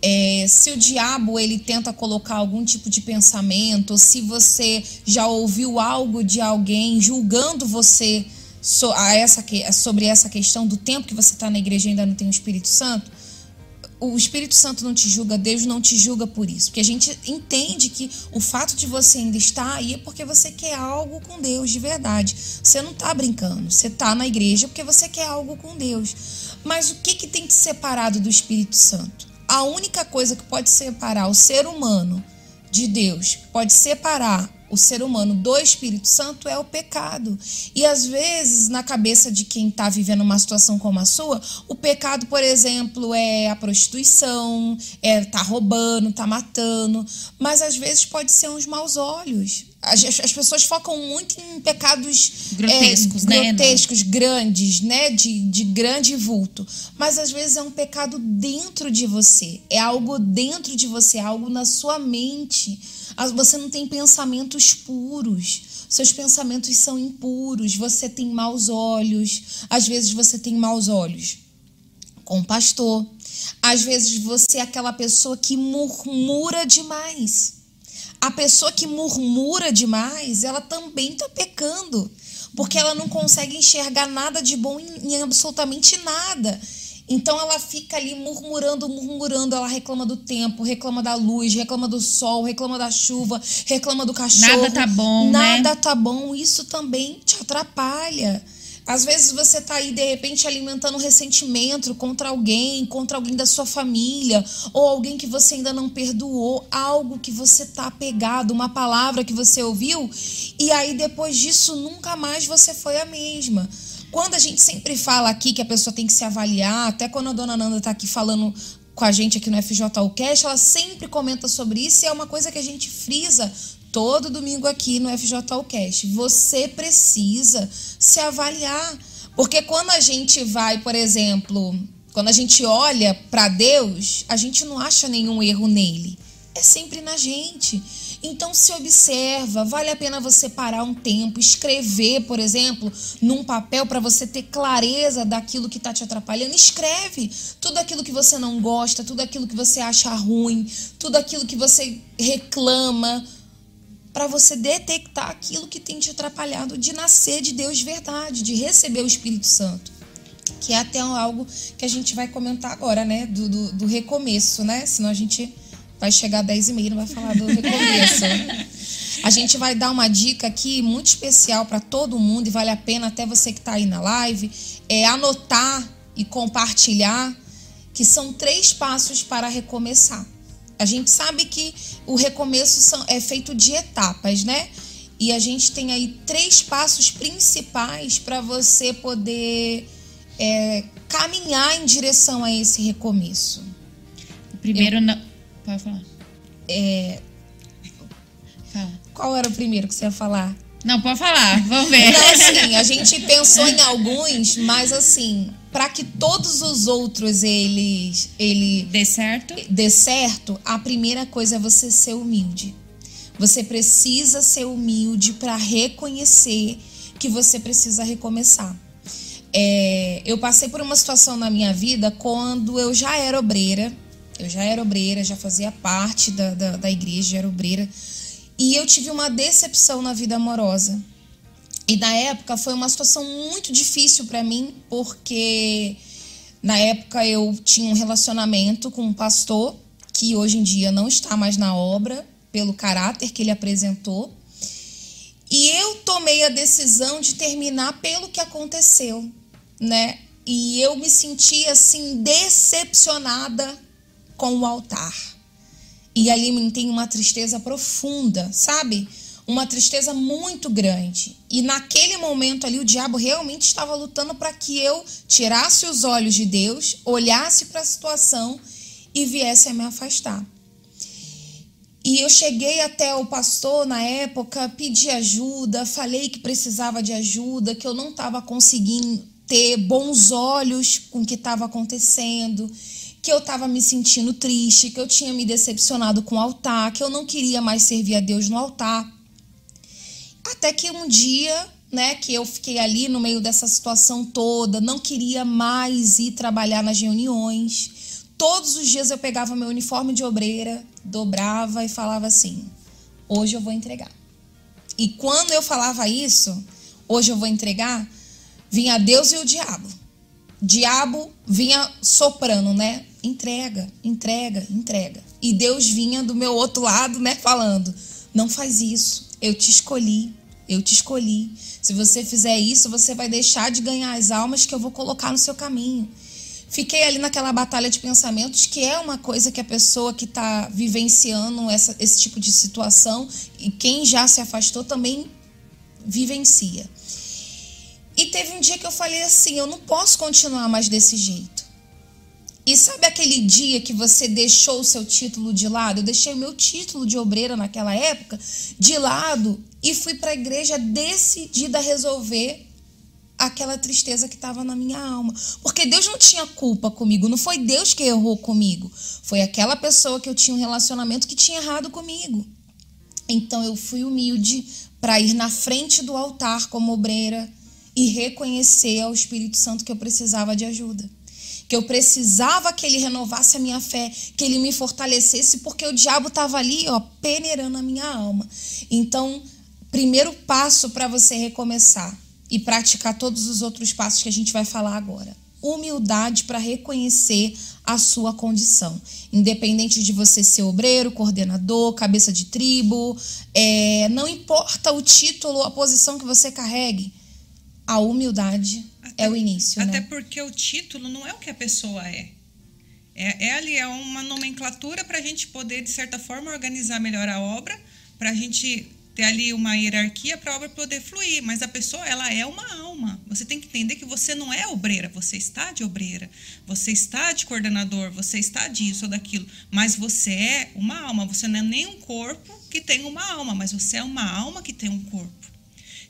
É, se o diabo ele tenta colocar algum tipo de pensamento, se você já ouviu algo de alguém julgando você so, a essa, sobre essa questão do tempo que você está na igreja e ainda não tem o Espírito Santo, o Espírito Santo não te julga, Deus não te julga por isso. Porque a gente entende que o fato de você ainda estar aí é porque você quer algo com Deus de verdade. Você não está brincando, você está na igreja porque você quer algo com Deus. Mas o que, que tem te separado do Espírito Santo? A única coisa que pode separar o ser humano de Deus, pode separar o ser humano do Espírito Santo é o pecado. E às vezes, na cabeça de quem está vivendo uma situação como a sua, o pecado, por exemplo, é a prostituição, é tá roubando, tá matando, mas às vezes pode ser uns maus olhos. As, as pessoas focam muito em pecados grotescos, é, né? grotescos, grandes, né? De, de grande vulto. Mas às vezes é um pecado dentro de você. É algo dentro de você, algo na sua mente você não tem pensamentos puros. Seus pensamentos são impuros. Você tem maus olhos. Às vezes você tem maus olhos com o pastor. Às vezes você é aquela pessoa que murmura demais. A pessoa que murmura demais, ela também está pecando. Porque ela não consegue enxergar nada de bom em, em absolutamente nada. Então ela fica ali murmurando, murmurando, ela reclama do tempo, reclama da luz, reclama do sol, reclama da chuva, reclama do cachorro. Nada tá bom, Nada né? tá bom, isso também te atrapalha. Às vezes você tá aí de repente alimentando ressentimento contra alguém, contra alguém da sua família, ou alguém que você ainda não perdoou, algo que você tá apegado, uma palavra que você ouviu, e aí depois disso nunca mais você foi a mesma. Quando a gente sempre fala aqui que a pessoa tem que se avaliar, até quando a dona Nanda está aqui falando com a gente aqui no FJU Cash, ela sempre comenta sobre isso e é uma coisa que a gente frisa todo domingo aqui no FJU Cash. Você precisa se avaliar. Porque quando a gente vai, por exemplo, quando a gente olha para Deus, a gente não acha nenhum erro nele. É sempre na gente. Então se observa, vale a pena você parar um tempo, escrever, por exemplo, num papel para você ter clareza daquilo que está te atrapalhando. Escreve tudo aquilo que você não gosta, tudo aquilo que você acha ruim, tudo aquilo que você reclama, para você detectar aquilo que tem te atrapalhado de nascer de Deus de verdade, de receber o Espírito Santo. Que é até algo que a gente vai comentar agora, né? Do, do, do recomeço, né? Senão a gente vai chegar às 10 e meia e não vai falar do recomeço. A gente vai dar uma dica aqui muito especial para todo mundo e vale a pena até você que está aí na live é anotar e compartilhar que são três passos para recomeçar. A gente sabe que o recomeço são, é feito de etapas, né? E a gente tem aí três passos principais para você poder é, caminhar em direção a esse recomeço. Primeiro, Eu... não Pode falar. É... Fala. Qual era o primeiro que você ia falar? Não, pode falar, vamos ver. Então, assim, a gente pensou em alguns, mas assim, para que todos os outros eles ele dê certo, dê certo, a primeira coisa é você ser humilde. Você precisa ser humilde para reconhecer que você precisa recomeçar. É, eu passei por uma situação na minha vida quando eu já era obreira eu já era obreira, já fazia parte da, da, da igreja, já era obreira. E eu tive uma decepção na vida amorosa. E na época foi uma situação muito difícil para mim, porque na época eu tinha um relacionamento com um pastor que hoje em dia não está mais na obra pelo caráter que ele apresentou. E eu tomei a decisão de terminar pelo que aconteceu, né? E eu me senti assim decepcionada com o altar. E alimentei uma tristeza profunda, sabe? Uma tristeza muito grande. E naquele momento ali, o diabo realmente estava lutando para que eu tirasse os olhos de Deus, olhasse para a situação e viesse a me afastar. E eu cheguei até o pastor na época, pedi ajuda, falei que precisava de ajuda, que eu não estava conseguindo ter bons olhos com o que estava acontecendo, que eu estava me sentindo triste, que eu tinha me decepcionado com o altar, que eu não queria mais servir a Deus no altar. Até que um dia, né, que eu fiquei ali no meio dessa situação toda, não queria mais ir trabalhar nas reuniões. todos os dias eu pegava meu uniforme de obreira, dobrava e falava assim: hoje eu vou entregar. E quando eu falava isso, hoje eu vou entregar, vinha Deus e o diabo. Diabo vinha soprando, né? Entrega, entrega, entrega. E Deus vinha do meu outro lado, né? Falando: não faz isso, eu te escolhi, eu te escolhi. Se você fizer isso, você vai deixar de ganhar as almas que eu vou colocar no seu caminho. Fiquei ali naquela batalha de pensamentos, que é uma coisa que a pessoa que está vivenciando essa, esse tipo de situação e quem já se afastou também vivencia. E teve um dia que eu falei assim: eu não posso continuar mais desse jeito. E sabe aquele dia que você deixou o seu título de lado? Eu deixei o meu título de obreira naquela época de lado e fui para a igreja decidida a resolver aquela tristeza que estava na minha alma. Porque Deus não tinha culpa comigo, não foi Deus que errou comigo, foi aquela pessoa que eu tinha um relacionamento que tinha errado comigo. Então eu fui humilde para ir na frente do altar como obreira e reconhecer ao Espírito Santo que eu precisava de ajuda. Que eu precisava que ele renovasse a minha fé, que ele me fortalecesse, porque o diabo estava ali, ó, peneirando a minha alma. Então, primeiro passo para você recomeçar e praticar todos os outros passos que a gente vai falar agora. Humildade para reconhecer a sua condição. Independente de você ser obreiro, coordenador, cabeça de tribo, é, não importa o título, a posição que você carregue, a humildade até, é o início. Até né? porque o título não é o que a pessoa é. É, é ali, é uma nomenclatura para a gente poder, de certa forma, organizar melhor a obra, para a gente ter ali uma hierarquia para a obra poder fluir, mas a pessoa ela é uma alma. Você tem que entender que você não é obreira, você está de obreira, você está de coordenador, você está disso ou daquilo, mas você é uma alma, você não é nem um corpo que tem uma alma, mas você é uma alma que tem um corpo.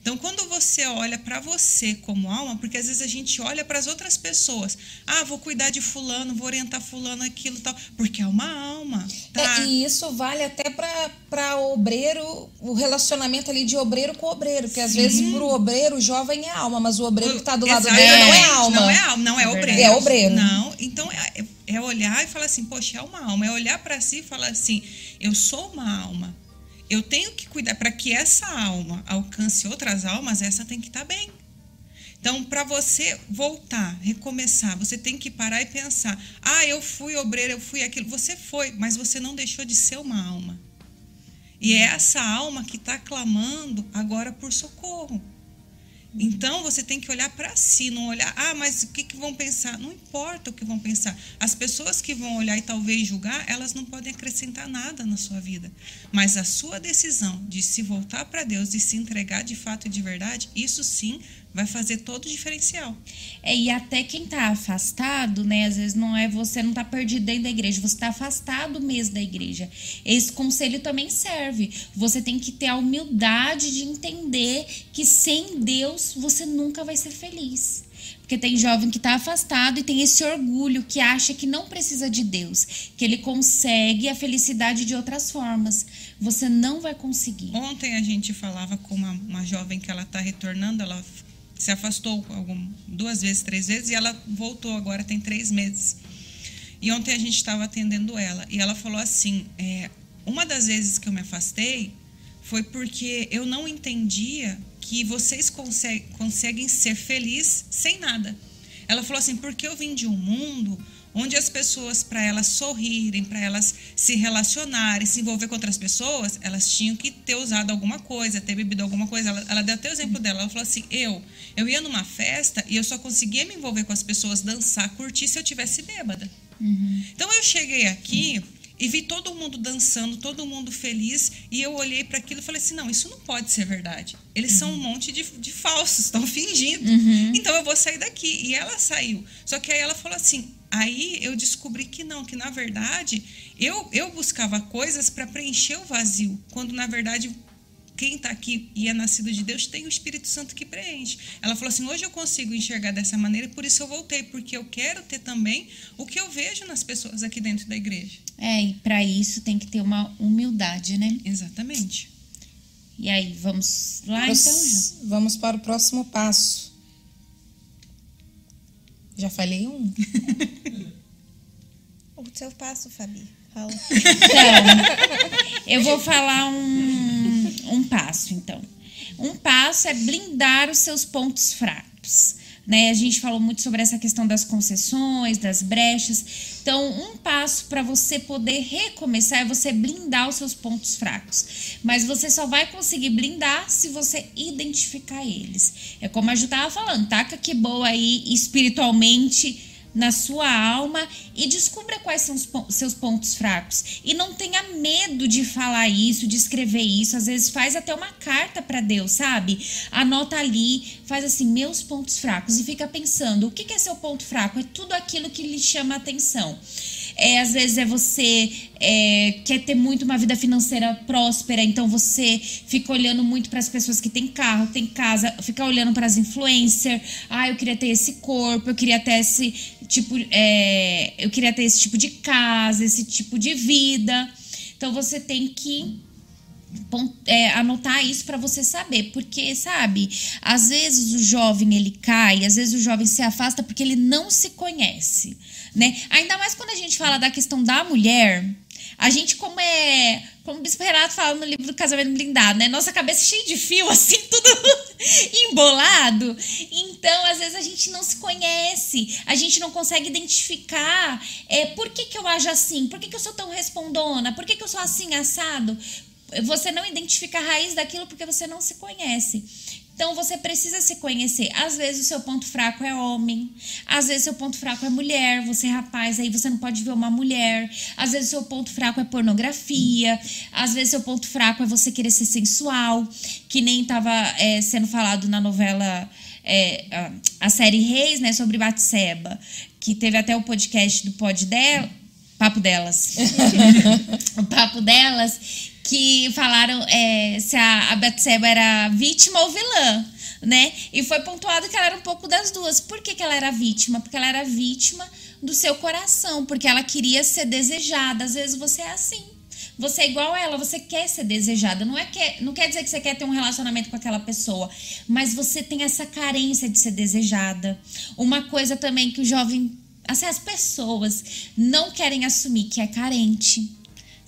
Então, quando você olha para você como alma, porque às vezes a gente olha para as outras pessoas, ah, vou cuidar de fulano, vou orientar fulano aquilo tal, porque é uma alma. Tá? É, e isso vale até para obreiro, o relacionamento ali de obreiro com obreiro, porque às vezes para o obreiro o jovem é alma, mas o obreiro que está do lado dele não é alma. Não é alma, não é, é obreiro. É obreiro. Não, então é, é olhar e falar assim, poxa, é uma alma. É olhar para si e falar assim, eu sou uma alma eu tenho que cuidar para que essa alma alcance outras almas, essa tem que estar tá bem. Então, para você voltar, recomeçar, você tem que parar e pensar: ah, eu fui obreira, eu fui aquilo. Você foi, mas você não deixou de ser uma alma. E é essa alma que está clamando agora por socorro. Então você tem que olhar para si, não olhar, ah, mas o que, que vão pensar? Não importa o que vão pensar. As pessoas que vão olhar e talvez julgar, elas não podem acrescentar nada na sua vida. Mas a sua decisão de se voltar para Deus e se entregar de fato e de verdade, isso sim vai fazer todo o diferencial. É, e até quem está afastado, né? Às vezes não é você não está perdido dentro da igreja, você está afastado mesmo da igreja. Esse conselho também serve. Você tem que ter a humildade de entender que sem Deus você nunca vai ser feliz. Porque tem jovem que está afastado e tem esse orgulho que acha que não precisa de Deus, que ele consegue a felicidade de outras formas. Você não vai conseguir. Ontem a gente falava com uma, uma jovem que ela está retornando, ela se afastou algum, duas vezes, três vezes, e ela voltou agora, tem três meses. E ontem a gente estava atendendo ela, e ela falou assim: é, uma das vezes que eu me afastei foi porque eu não entendia que vocês conseguem, conseguem ser felizes sem nada. Ela falou assim: porque eu vim de um mundo onde as pessoas, para elas sorrirem, para elas se relacionarem, se envolver com outras pessoas, elas tinham que ter usado alguma coisa, ter bebido alguma coisa. Ela, ela deu até o exemplo dela. Ela falou assim: eu, eu ia numa festa e eu só conseguia me envolver com as pessoas, dançar, curtir se eu tivesse bêbada. Uhum. Então eu cheguei aqui e vi todo mundo dançando, todo mundo feliz, e eu olhei para aquilo e falei assim: não, isso não pode ser verdade. Eles uhum. são um monte de, de falsos, estão fingindo. Uhum. Então eu vou sair daqui. E ela saiu. Só que aí ela falou assim: aí eu descobri que não, que na verdade eu, eu buscava coisas para preencher o vazio, quando na verdade quem está aqui e é nascido de Deus tem o Espírito Santo que preenche. Ela falou assim: hoje eu consigo enxergar dessa maneira e por isso eu voltei, porque eu quero ter também o que eu vejo nas pessoas aqui dentro da igreja. É, e para isso tem que ter uma humildade, né? Exatamente. E aí, vamos lá Pros, então, João? Vamos para o próximo passo. Já falei um? Seu passo, Fabi. Fala. Então, eu vou falar um, um passo, então. Um passo é blindar os seus pontos fracos. Né? A gente falou muito sobre essa questão das concessões, das brechas. Então, um passo para você poder recomeçar é você blindar os seus pontos fracos. Mas você só vai conseguir blindar se você identificar eles. É como a Ju estava falando, taca que boa aí espiritualmente na sua alma e descubra quais são os seus pontos fracos. E não tenha medo de falar isso, de escrever isso. Às vezes faz até uma carta para Deus, sabe? Anota ali, faz assim, meus pontos fracos e fica pensando, o que é seu ponto fraco? É tudo aquilo que lhe chama atenção. É, às vezes é você é, quer ter muito uma vida financeira próspera, então você fica olhando muito para as pessoas que têm carro, têm casa, fica olhando para as influencers. Ah, eu queria ter esse corpo, eu queria ter esse tipo, é, eu queria ter esse tipo de casa, esse tipo de vida. Então você tem que é, anotar isso para você saber, porque sabe, às vezes o jovem ele cai, às vezes o jovem se afasta porque ele não se conhece, né? Ainda mais quando a gente fala da questão da mulher, a gente como é, como o Bispo Renato fala no livro do Casamento Blindado, né? Nossa cabeça cheia de fio, assim, tudo embolado. Então, às vezes a gente não se conhece, a gente não consegue identificar é, por que, que eu ajo assim, por que, que eu sou tão respondona, por que, que eu sou assim assado, você não identifica a raiz daquilo porque você não se conhece. Então você precisa se conhecer. Às vezes o seu ponto fraco é homem, às vezes seu ponto fraco é mulher, você é rapaz, aí você não pode ver uma mulher. Às vezes o seu ponto fraco é pornografia, às vezes seu ponto fraco é você querer ser sensual, que nem estava é, sendo falado na novela é, a, a série Reis, né, sobre Batseba, que teve até o podcast do pod dela, papo delas. o papo delas que falaram é, se a, a Betseba era vítima ou vilã, né? E foi pontuado que ela era um pouco das duas. Por que, que ela era vítima? Porque ela era vítima do seu coração, porque ela queria ser desejada. Às vezes você é assim. Você é igual a ela, você quer ser desejada. Não, é que, não quer dizer que você quer ter um relacionamento com aquela pessoa, mas você tem essa carência de ser desejada. Uma coisa também que o jovem, assim, as pessoas não querem assumir que é carente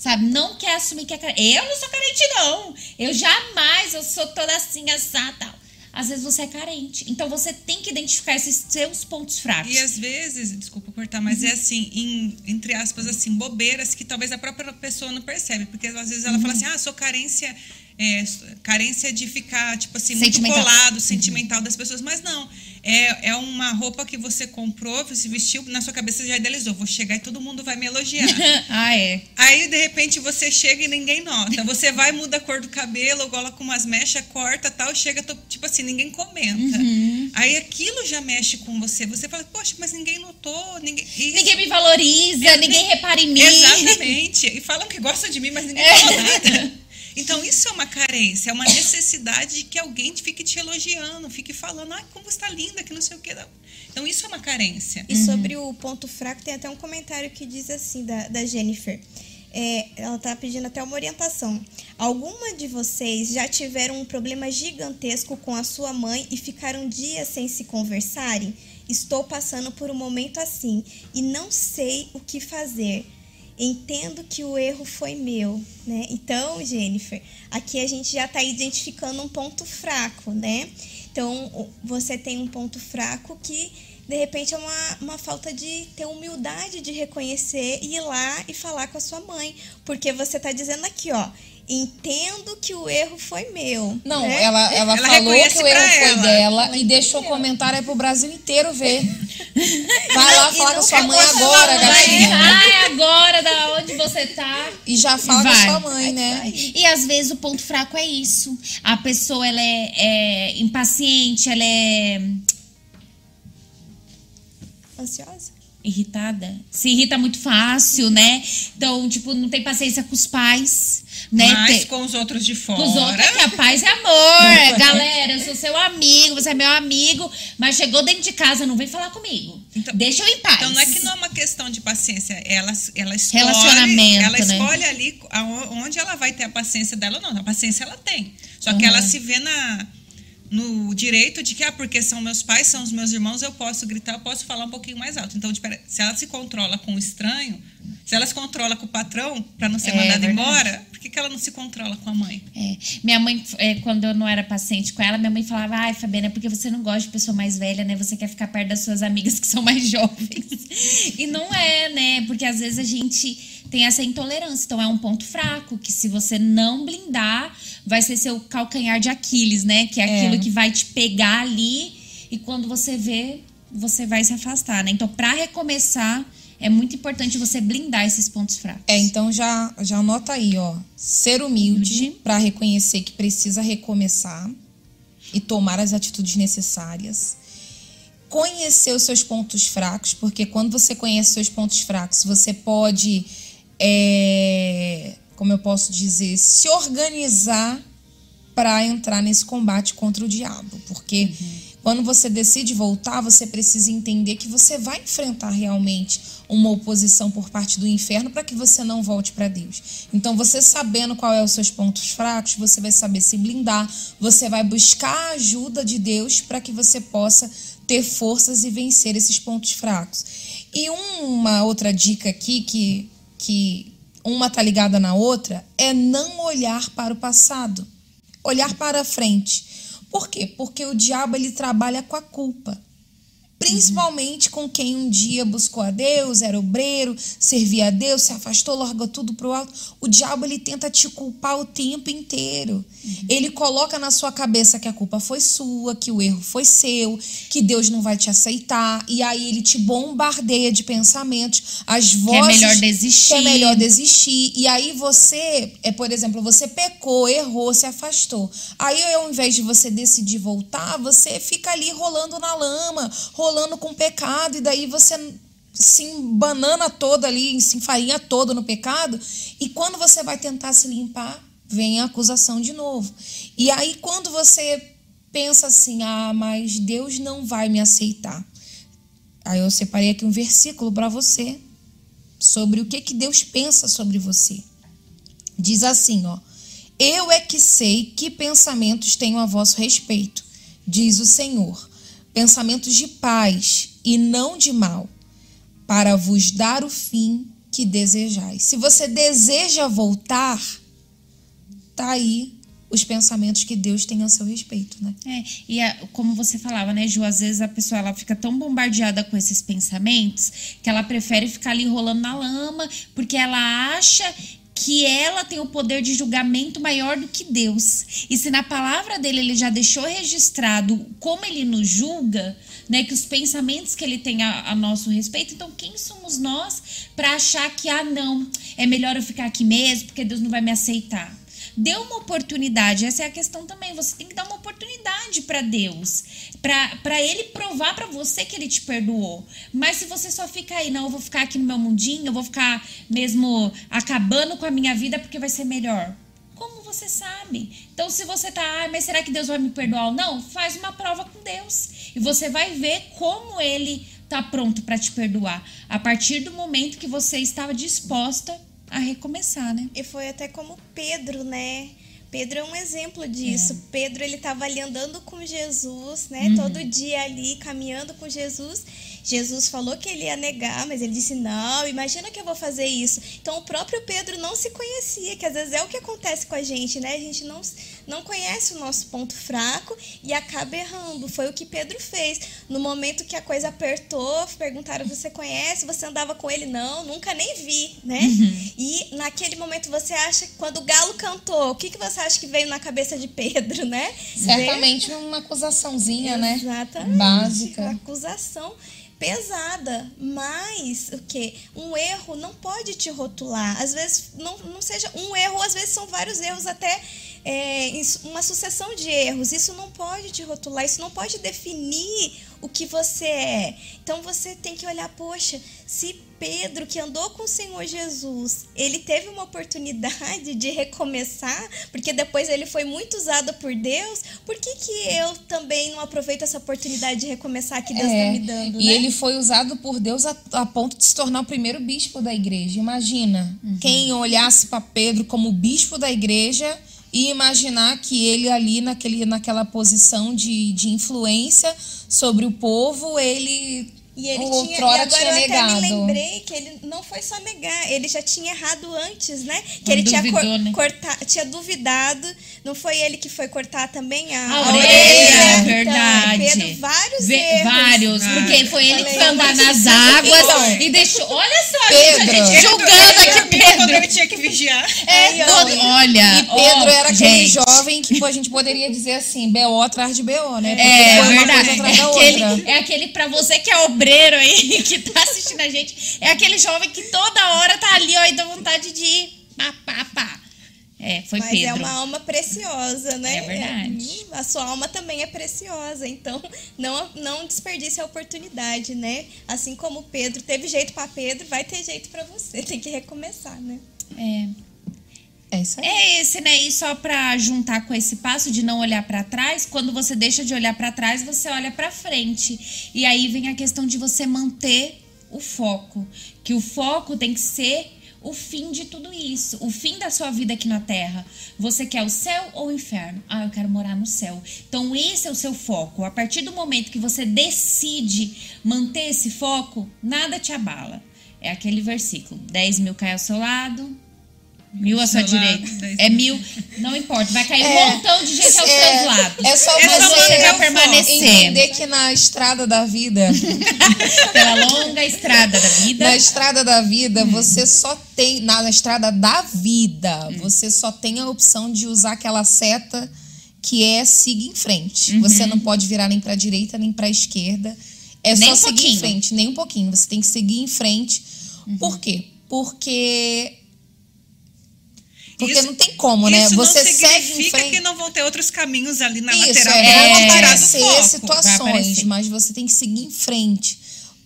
sabe? Não quer assumir que é carente. Eu não sou carente, não. Eu jamais, eu sou toda assim, assada, tal. Às vezes você é carente. Então você tem que identificar esses seus pontos fracos. E às vezes, desculpa cortar, mas é uhum. é assim, em, entre aspas, assim, bobeiras que talvez a própria pessoa não percebe. Porque às vezes ela uhum. fala assim, ah, sou carência é, carência de ficar, tipo assim, muito colado, uhum. sentimental das pessoas. Mas não. É, é uma roupa que você comprou, você vestiu, na sua cabeça já idealizou. Vou chegar e todo mundo vai me elogiar. ah, é. Aí, de repente, você chega e ninguém nota. Você vai, muda a cor do cabelo, gola com umas mechas, corta tal, chega, tipo assim, ninguém comenta. Uhum. Aí aquilo já mexe com você. Você fala, poxa, mas ninguém notou, ninguém. Isso. Ninguém me valoriza, é, ninguém repara em mim. Exatamente. E falam que gostam de mim, mas ninguém é. fala nada. Então, isso é uma carência, é uma necessidade de que alguém fique te elogiando, fique falando, ai, como está linda, que não sei o que. Então, isso é uma carência. E sobre o ponto fraco, tem até um comentário que diz assim, da, da Jennifer. É, ela está pedindo até uma orientação. Alguma de vocês já tiveram um problema gigantesco com a sua mãe e ficaram dias sem se conversarem? Estou passando por um momento assim e não sei o que fazer entendo que o erro foi meu, né? Então, Jennifer, aqui a gente já está identificando um ponto fraco, né? Então, você tem um ponto fraco que de repente é uma, uma falta de ter humildade de reconhecer e ir lá e falar com a sua mãe. Porque você está dizendo aqui, ó, entendo que o erro foi meu. Não, né? ela, ela, ela falou que o erro foi dela ela e deixou o comentário aí pro Brasil inteiro ver. Vai lá falar com sua mãe agora, gatinha. Vai agora da onde você tá. E já fala vai. com sua mãe, né? E às vezes o ponto fraco é isso. A pessoa, ela é, é impaciente, ela é... Ansiosa? irritada, se irrita muito fácil, né? Então, tipo, não tem paciência com os pais, né? Mas tem... com os outros de fora. Com os outros, é que a paz é amor. Galera, eu sou seu amigo, você é meu amigo, mas chegou dentro de casa, não vem falar comigo. Então, Deixa eu em paz. Então não é que não é uma questão de paciência, ela, ela escolhe, Relacionamento, ela né? escolhe ali onde ela vai ter a paciência dela ou não. A paciência ela tem. Só que uhum. ela se vê na no direito de que, ah, porque são meus pais, são os meus irmãos, eu posso gritar, eu posso falar um pouquinho mais alto. Então, tipo, se ela se controla com o estranho, Se ela se controla com o patrão pra não ser É, mandada verdade. embora, por que, que ela não se controla com a mãe? É, minha mãe, é, quando eu não era paciente com ela, minha mãe falava: Ai, Fabiana, é porque você não gosta de pessoa mais velha, né? Você quer ficar perto das suas amigas que são mais jovens. E não é, né? Porque às vezes a gente tem essa intolerância. Então é um ponto fraco que, se você não blindar, vai ser seu calcanhar de Aquiles, né? Que é aquilo que vai te pegar ali e quando você vê, você vai se afastar, né? Então, pra recomeçar, é muito importante você blindar esses pontos fracos. É, então já, já anota aí, ó. Ser humilde Humilde. para reconhecer que precisa recomeçar e tomar as atitudes necessárias. Conhecer os seus pontos fracos, porque quando você conhece seus pontos fracos, você pode, é, como eu posso dizer, se organizar para entrar nesse combate contra o diabo. Porque quando você decide voltar, você precisa entender que você vai enfrentar realmente uma oposição por parte do inferno para que você não volte para Deus. Então, você sabendo qual é os seus pontos fracos, você vai saber se blindar, você vai buscar a ajuda de Deus para que você possa ter forças e vencer esses pontos fracos. E uma outra dica aqui que que uma tá ligada na outra é não olhar para o passado olhar para frente. Por quê? Porque o diabo ele trabalha com a culpa. Principalmente com quem um dia buscou a Deus, era obreiro, servia a Deus, se afastou, largou tudo pro alto. O diabo ele tenta te culpar o tempo inteiro. Ele coloca na sua cabeça que a culpa foi sua, que o erro foi seu, que Deus não vai te aceitar. E aí ele te bombardeia de pensamentos, as vozes melhor desistir. que é melhor desistir. E aí você, é, por exemplo, você pecou, errou, se afastou. Aí ao invés de você decidir voltar, você fica ali rolando na lama, rolando com pecado, e daí você se banana toda ali, se enfarinha todo no pecado. E quando você vai tentar se limpar, vem a acusação de novo. E aí quando você pensa assim, ah, mas Deus não vai me aceitar. Aí eu separei aqui um versículo para você sobre o que, que Deus pensa sobre você. Diz assim, ó: Eu é que sei que pensamentos tenho a vosso respeito, diz o Senhor, pensamentos de paz e não de mal, para vos dar o fim que desejais. Se você deseja voltar, tá aí os pensamentos que Deus tem a seu respeito, né? É, e a- como você falava, né, Ju, às vezes a pessoa ela fica tão bombardeada com esses pensamentos que ela prefere ficar ali rolando na lama porque ela acha que ela tem o poder de julgamento maior do que Deus. E se na palavra dele ele já deixou registrado como ele nos julga, né, que os pensamentos que ele tem a, a nosso respeito, então quem somos nós para achar que ah não, é melhor eu ficar aqui mesmo porque Deus não vai me aceitar? Dê uma oportunidade, essa é a questão também. Você tem que dar uma oportunidade para Deus, para ele provar para você que ele te perdoou. Mas se você só fica aí, não, eu vou ficar aqui no meu mundinho, eu vou ficar mesmo acabando com a minha vida porque vai ser melhor. Como você sabe? Então, se você tá, ah, mas será que Deus vai me perdoar não? Faz uma prova com Deus e você vai ver como ele tá pronto para te perdoar a partir do momento que você estava disposta a recomeçar, né? E foi até como Pedro, né? Pedro é um exemplo disso. Pedro, ele estava ali andando com Jesus, né? Todo dia ali, caminhando com Jesus. Jesus falou que ele ia negar, mas ele disse: Não, imagina que eu vou fazer isso. Então, o próprio Pedro não se conhecia, que às vezes é o que acontece com a gente, né? A gente não, não conhece o nosso ponto fraco e acaba errando. Foi o que Pedro fez. No momento que a coisa apertou, perguntaram: Você conhece? Você andava com ele? Não, nunca nem vi, né? E naquele momento você acha, quando o galo cantou, o que, que você acha que veio na cabeça de Pedro, né? Certamente uma acusaçãozinha, né? Exatamente. Básica. Uma acusação pesada, mas o que? Um erro não pode te rotular. Às vezes não, não seja um erro, às vezes são vários erros até é, uma sucessão de erros. Isso não pode te rotular, isso não pode definir o que você é. Então você tem que olhar, poxa, se Pedro, que andou com o Senhor Jesus, ele teve uma oportunidade de recomeçar, porque depois ele foi muito usado por Deus, por que, que eu também não aproveito essa oportunidade de recomeçar que Deus está É, me dando, e né? ele foi usado por Deus a, a ponto de se tornar o primeiro bispo da igreja. Imagina quem olhasse para Pedro como bispo da igreja e imaginar que ele ali naquele, naquela posição de, de influência sobre o povo, ele E ele Outrora tinha, e agora tinha eu até negado. me lembrei que ele não foi só negar, ele já tinha errado antes, né? Que Não ele tinha, duvidou, cor- né? cortar, tinha duvidado. Não foi ele que foi cortar também a, A orelha, Então, verdade. Pedro, vários Vê- erros. vários, porque foi ele que foi andar nas águas e deixou. Olha só, Pedro. gente, a gente julgando aqui, quando Pedro. ele tinha que vigiar. É, Aí, ó. todo- olha. E Pedro ó, era aquele gente, jovem que pô, a gente poderia dizer assim, BO atrás de BO, né? Porque É, foi uma verdade. coisa atrás É aquele, é aquele pra você que é obreiro aí, que tá assistindo a gente. É aquele jovem que toda hora tá ali, ó, e dá vontade de ir. Pá, pá, pá. É, foi Mas Pedro. é uma alma preciosa, né? É verdade. É, a sua alma também é preciosa, então não, não desperdice a oportunidade, né? Assim como Pedro teve jeito pra Pedro, vai ter jeito pra você. Tem que recomeçar, né? É. É isso aí. É esse, né? E só pra juntar com esse passo de não olhar pra trás, quando você deixa de olhar pra trás, você olha pra frente. E aí vem a questão de você manter o foco, que o foco tem que ser o fim de tudo isso, o fim da sua vida aqui na Terra. Você quer o céu ou o inferno? Ah, eu quero morar no céu. Então esse é o seu foco. A partir do momento que você decide manter esse foco, nada te abala. É aquele versículo: 10 mil cai ao seu lado, Mil à sua direita. É mil. Não importa. Vai cair É. um montão de gente aos É, seus lados. É só É só você permanecer entender que na estrada da vida, pela longa estrada da vida. na estrada da vida, você só tem na, na estrada da vida, você só tem a opção de usar aquela seta que é siga em frente. Você não pode virar nem para direita nem para esquerda. É Nem só um seguir em pouquinho. frente, nem um pouquinho. Você tem que seguir em frente. Por quê? Porque porque Isso- não tem como, né? Isso Você não segue significa frente. que não vão ter outros caminhos ali na Isso, lateral. é, vão do aparecer situações, mas você tem que seguir em frente.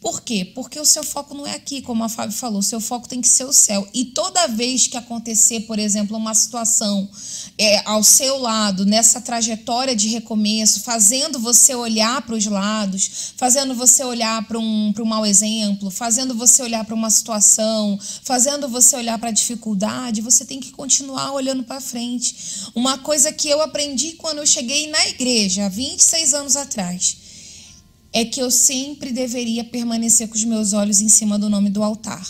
Por quê? Porque o seu foco não é aqui, como a Fábio falou, seu foco tem que ser o céu. E toda vez que acontecer, por exemplo, uma situação é, ao seu lado, nessa trajetória de recomeço, fazendo você olhar para os lados, fazendo você olhar para um, um mau exemplo, fazendo você olhar para uma situação, fazendo você olhar para a dificuldade, você tem que continuar olhando para frente. Uma coisa que eu aprendi quando eu cheguei na igreja, há 26 anos atrás é que eu sempre deveria permanecer com os meus olhos em cima do nome do altar.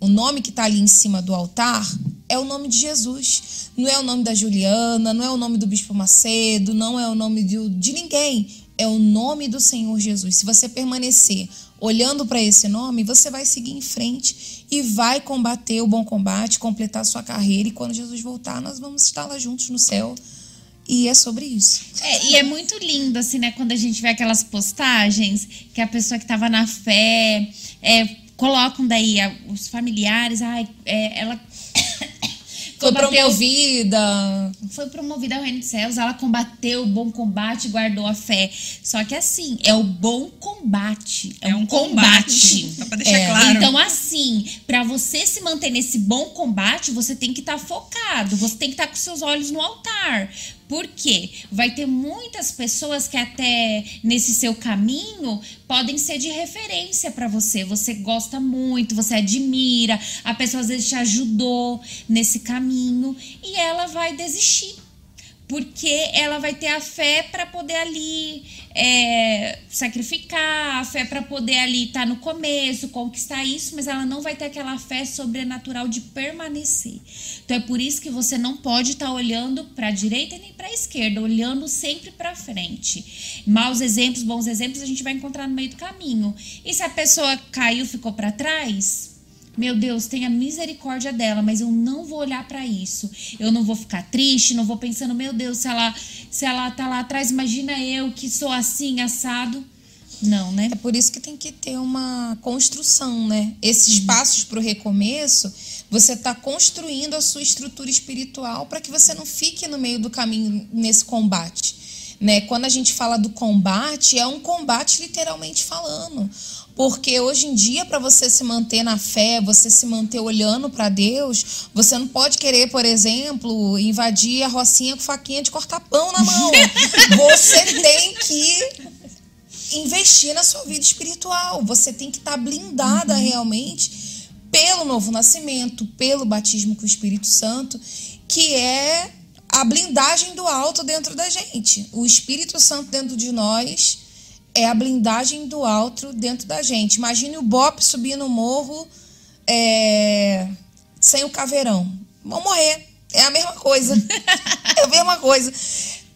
O nome que está ali em cima do altar é o nome de Jesus. Não é o nome da Juliana, não é o nome do Bispo Macedo, não é o nome de, de ninguém. É o nome do Senhor Jesus. Se você permanecer olhando para esse nome, você vai seguir em frente e vai combater o bom combate, completar sua carreira. E quando Jesus voltar, nós vamos estar lá juntos no céu. E é sobre isso. É, e é muito lindo, assim, né? Quando a gente vê aquelas postagens que a pessoa que tava na fé é, colocam daí a- os familiares, ai, é, ela. Foi promovida. foi promovida ao reino dos céus, ela combateu o bom combate e guardou a fé. Só que assim, é o bom combate. É, É um combate. combate, só pra deixar É, claro. Então, assim, pra você se manter nesse bom combate, você tem que estar focado, você tem que estar com seus olhos no altar. Por quê? Vai ter muitas pessoas que até nesse seu caminho podem ser de referência pra você. Você gosta muito, você admira, a pessoa às vezes te ajudou nesse caminho e ela vai desistir porque ela vai ter a fé para poder ali é, sacrificar, a fé para poder ali estar no começo, conquistar isso, mas ela não vai ter aquela fé sobrenatural de permanecer. Então é por isso que você não pode estar olhando para a direita nem para a esquerda, olhando sempre para frente. Maus exemplos, bons exemplos a gente vai encontrar no meio do caminho. E se a pessoa caiu, ficou para trás, meu Deus, tenha misericórdia dela, mas eu não vou olhar pra isso. Eu não vou ficar triste, não vou pensando, meu Deus, se ela, se ela tá lá atrás, imagina eu que sou assim, assado. Não, né? É por isso que tem que ter uma construção, né? Esses passos para o recomeço, você está construindo a sua estrutura espiritual para que você não fique no meio do caminho nesse combate. Né? Quando a gente fala do combate, é um combate literalmente falando. Porque hoje em dia, para você se manter na fé, você se manter olhando para Deus, você não pode querer, por exemplo, invadir a rocinha com faquinha de cortar pão na mão. Você tem que investir na sua vida espiritual. Você tem que estar blindada realmente pelo novo nascimento, pelo batismo com o Espírito Santo, que é a blindagem do alto dentro da gente. O Espírito Santo dentro de nós é a blindagem do alto dentro da gente. Imagine o Bop subir no morro é, sem o caveirão. Vão morrer. É a mesma coisa. é a mesma coisa.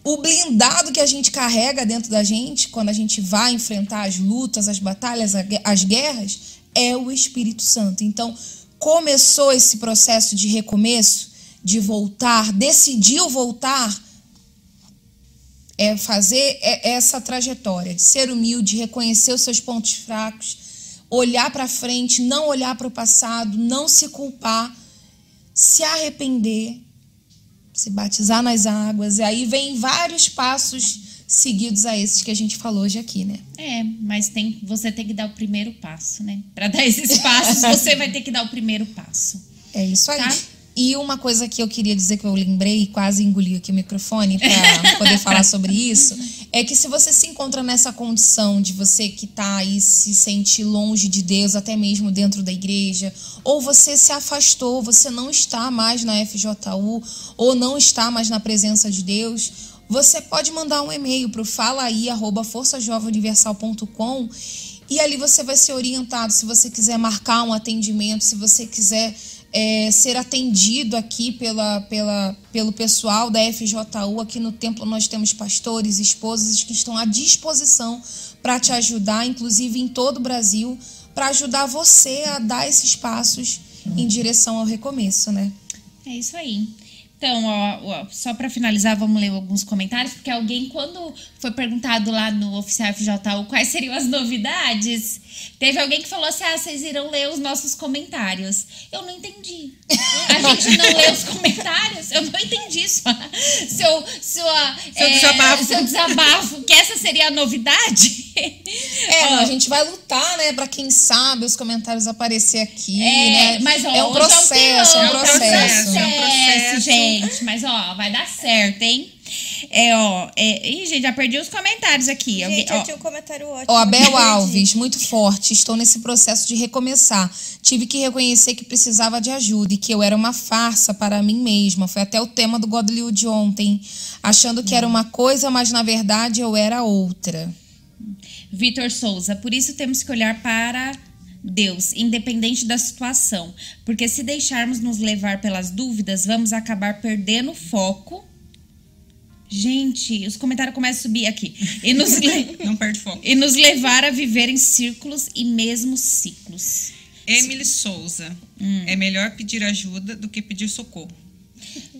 O blindado que a gente carrega dentro da gente, quando a gente vai enfrentar as lutas, as batalhas, as guerras, é o Espírito Santo. Então, começou esse processo de recomeço, de voltar, decidiu voltar, é fazer essa trajetória de ser humilde, reconhecer os seus pontos fracos, olhar para frente, não olhar para o passado, não se culpar, se arrepender, se batizar nas águas. E aí vem vários passos seguidos a esses que a gente falou hoje aqui, né? É, mas tem, você tem que dar o primeiro passo, né? Para dar esses passos, você vai ter que dar o primeiro passo. É isso aí. Tá? E uma coisa que eu queria dizer que eu lembrei e quase engoli aqui o microfone para poder falar sobre isso, é que se você se encontra nessa condição de você que está aí se sentir longe de Deus, até mesmo dentro da igreja, ou você se afastou, você não está mais na FJU, ou não está mais na presença de Deus, você pode mandar um e-mail para o falaí@forçajovemuniversal.com e ali você vai ser orientado. Se você quiser marcar um atendimento, se você quiser é, ser atendido aqui pela, pela, pelo pessoal da FJU. Aqui no templo nós temos pastores, esposas que estão à disposição para te ajudar, inclusive em todo o Brasil, para ajudar você a dar esses passos em direção ao recomeço, né? É isso aí. Então, ó, ó só para finalizar, vamos ler alguns comentários, porque alguém, quando foi perguntado lá no Oficial FJU quais seriam as novidades, teve alguém que falou assim: ah, vocês irão ler os nossos comentários. Eu não entendi. A gente não lê os comentários? Eu não entendi sua, seu, sua, seu, é, desabafo. seu desabafo, que essa seria a novidade. É, ó, a gente vai lutar, né, para quem sabe os comentários aparecer aqui, é, né? Mas, ó, é um processo, é um processo. É um processo, gente. Mas, ó, vai dar certo, hein? É, ó. É... Ih, gente, já perdi os comentários aqui. Gente, Alguém, eu tinha um comentário ótimo. Ó, Abel Alves, muito forte. Estou nesse processo de recomeçar. Tive que reconhecer que precisava de ajuda e que eu era uma farsa para mim mesma. Foi até o tema do Godly de ontem. Achando que era uma coisa, mas na verdade eu era outra. Vitor Souza, por isso temos que olhar para Deus, independente da situação, porque se deixarmos nos levar pelas dúvidas, vamos acabar perdendo o foco Gente, os comentários começam a subir aqui. E nos, le... Não perde foco. e nos levar a viver em círculos e mesmo ciclos. Emily Souza. Hum. É melhor pedir ajuda do que pedir socorro.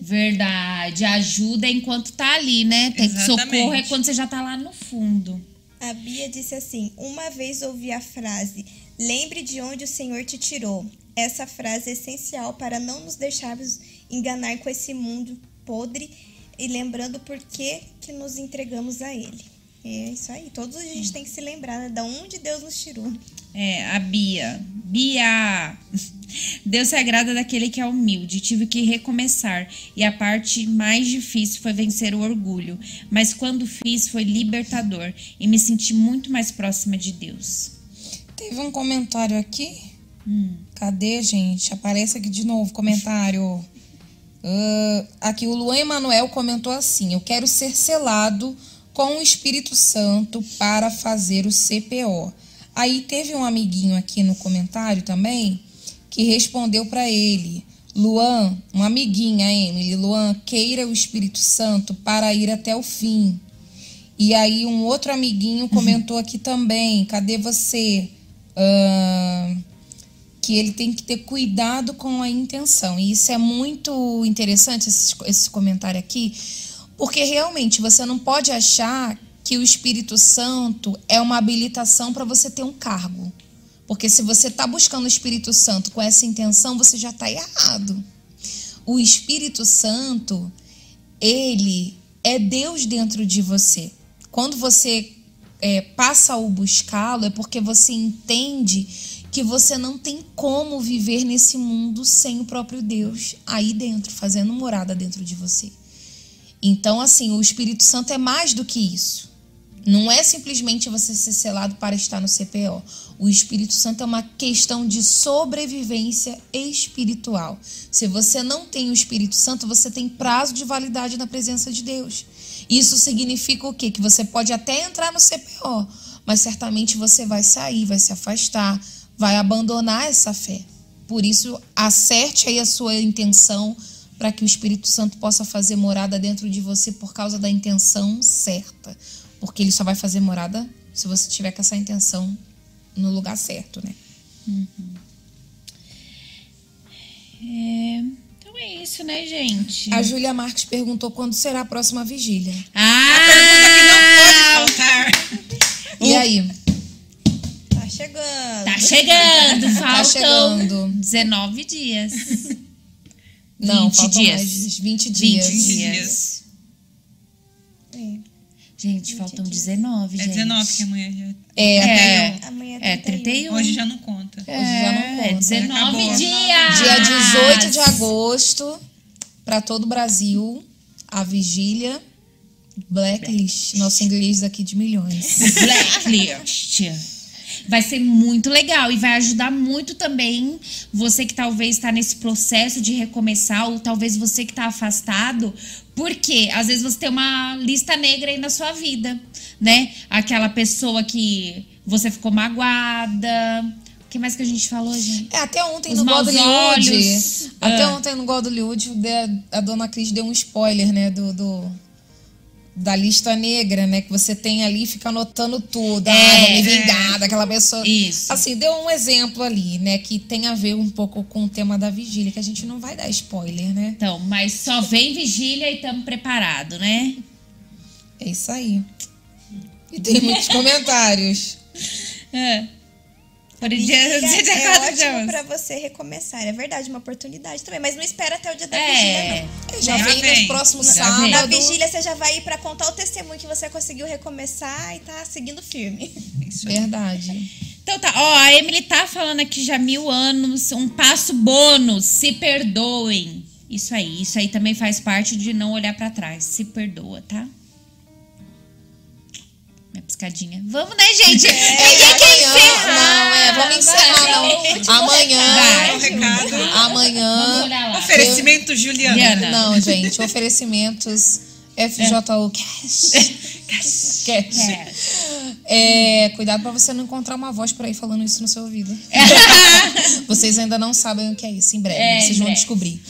Verdade. Ajuda enquanto tá ali, né? Tem socorro é quando você já tá lá no fundo. A Bia disse assim: Uma vez ouvi a frase: Lembre de onde o Senhor te tirou. Essa frase é essencial para não nos deixarmos enganar com esse mundo podre e lembrando por que, que nos entregamos a Ele. É isso aí. Todos a gente tem que se lembrar né, de onde Deus nos tirou. É, a Bia. Bia! Deus se agrada daquele que é humilde. Tive que recomeçar. E a parte mais difícil foi vencer o orgulho. Mas quando fiz, foi libertador. E me senti muito mais próxima de Deus. Teve um comentário aqui. Hum. Cadê, gente? Aparece aqui de novo comentário. Uh, aqui o Luan Emanuel comentou assim: Eu quero ser selado com o Espírito Santo para fazer o CPO. Aí teve um amiguinho aqui no comentário também que respondeu para ele: Luan, uma amiguinha, Emily, Luan, queira o Espírito Santo para ir até o fim. E aí um outro amiguinho comentou aqui também: Cadê você? Uh, que ele tem que ter cuidado com a intenção. E isso é muito interessante, esse, esse comentário aqui, porque realmente você não pode achar que o Espírito Santo é uma habilitação para você ter um cargo. Porque se você está buscando o Espírito Santo com essa intenção, você já está errado. O Espírito Santo, ele é Deus dentro de você. Quando você é, passa a buscá-lo, é porque você entende que você não tem como viver nesse mundo sem o próprio Deus aí dentro, fazendo morada dentro de você. Então, assim, o Espírito Santo é mais do que isso. Não é simplesmente você ser selado para estar no CPO. O Espírito Santo é uma questão de sobrevivência espiritual. Se você não tem o Espírito Santo, você tem prazo de validade na presença de Deus. Isso significa o quê? Que você pode até entrar no CPO, mas certamente você vai sair, vai se afastar, vai abandonar essa fé. Por isso, acerte aí a sua intenção para que o Espírito Santo possa fazer morada dentro de você por causa da intenção certa. Porque ele só vai fazer morada se você tiver com essa intenção no lugar certo, né? É, então é isso, né, gente? A Júlia Marques perguntou quando será a próxima vigília. Ah! Faltar. E aí? Tá chegando. Tá chegando, Tá faltam chegando. 19 dias. Não, 20 faltam dias. mais 20 20 dias. dias. dias. É. Gente, faltam 19, É gente. 19 que amanhã já. É, É, Amanhã é 31. 31. Hoje já não conta. Hoje já não É, conta. 19 Acabou. dias. Dia 18 de agosto, para todo o Brasil, a vigília Blacklist. Nosso inglês aqui de milhões. Blacklist. Vai ser muito legal e vai ajudar muito também você que talvez está nesse processo de recomeçar ou talvez você que está afastado, porque às vezes você tem uma lista negra aí na sua vida, né? Aquela pessoa que você ficou magoada. O que mais que a gente falou, gente? É, até ontem Os no olhos. Até Ah. ontem no Godlywood, a dona Cris deu um spoiler, né? Do, do- da lista negra, né? Que você tem ali e fica anotando tudo. É, ah, vou me é. vingar daquela pessoa. Isso. Assim, deu um exemplo ali, né? Que tem a ver um pouco com o tema da vigília, que a gente não vai dar spoiler, né? Então, mas só vem vigília e estamos preparados, né? É isso aí. E tem muitos comentários. Por dia, É, dia é 4 de ótimo pra você recomeçar. É verdade, uma oportunidade também. Mas não espera até o dia da É. vigília, não. Já Já vem, vem. no próximo Já sábado. Na vigília você já vai ir pra contar o testemunho que você conseguiu recomeçar e tá seguindo firme. Isso aí. Verdade. Então tá, ó, a Emily tá falando aqui já mil anos, um passo bônus, se perdoem. Isso aí, isso aí também faz parte de não olhar pra trás. Se perdoa, tá? Minha piscadinha. Vamos, né, gente? Ninguém quer amanhã, encerrar. não, é, vamos encerrar, não. Amanhã, Vai. Um amanhã. Oferecimento Juliana. Juliana. Não, gente, oferecimentos FJU Cash. Cash. É, cuidado pra você não encontrar uma voz por aí falando isso no seu ouvido. Vocês ainda não sabem o que é isso, em breve, É, vocês vão breve. descobrir.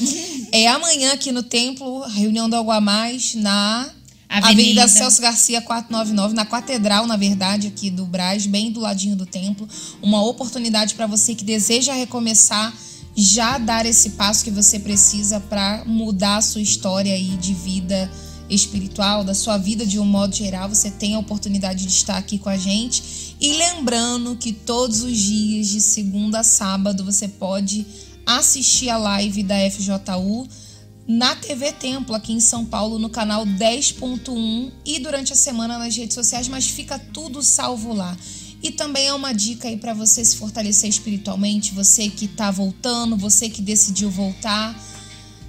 É amanhã aqui no templo, reunião do Algo a Mais, na Avenida. Avenida, Celso Garcia 499, na Catedral, na verdade, aqui do Brás, bem do ladinho do templo. Uma oportunidade para você que deseja recomeçar, já dar esse passo que você precisa para mudar a sua história aí de vida espiritual, da sua vida de um modo geral. Você tem a oportunidade de estar aqui com a gente. E lembrando que todos os dias, de segunda a sábado, você pode assistir a live da FJU na TV Templo, aqui em São Paulo, no canal 10.1 e durante a semana nas redes sociais, mas fica tudo salvo lá. E também é uma dica aí para você se fortalecer espiritualmente, você que tá voltando, você que decidiu voltar.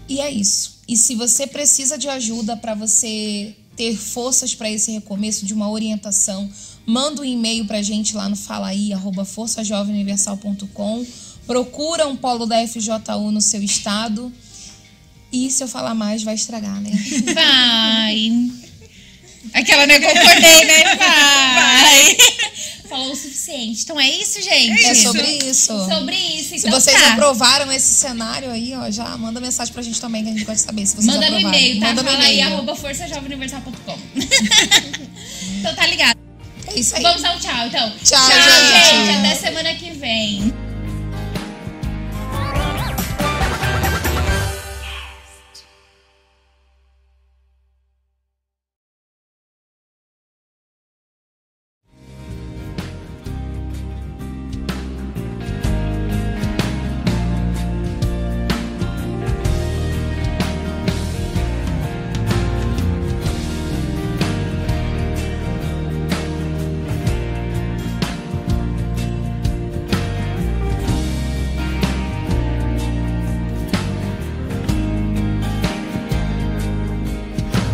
E é isso. E se você precisa de ajuda para você ter forças para esse recomeço, de uma orientação, manda um e-mail pra gente lá no falaí, arroba forçajovemuniversal.com. Procura um polo da FJU no seu estado. E se eu falar mais, vai estragar, né? Vai. Aquela, né? Concordei, né? Vai. Falou o suficiente. Então é isso, gente. É sobre isso. Sobre isso. Se Então vocês tá. aprovaram esse cenário aí, ó, já manda mensagem pra gente também, que a gente pode saber se vocês Manda no aprovaram. e-mail, tá? Manda no Fala aí, arroba forçajovemuniversal.com. então tá ligado. É isso aí. Vamos dar um tchau, então. Tchau, gente. gente. Até semana que vem.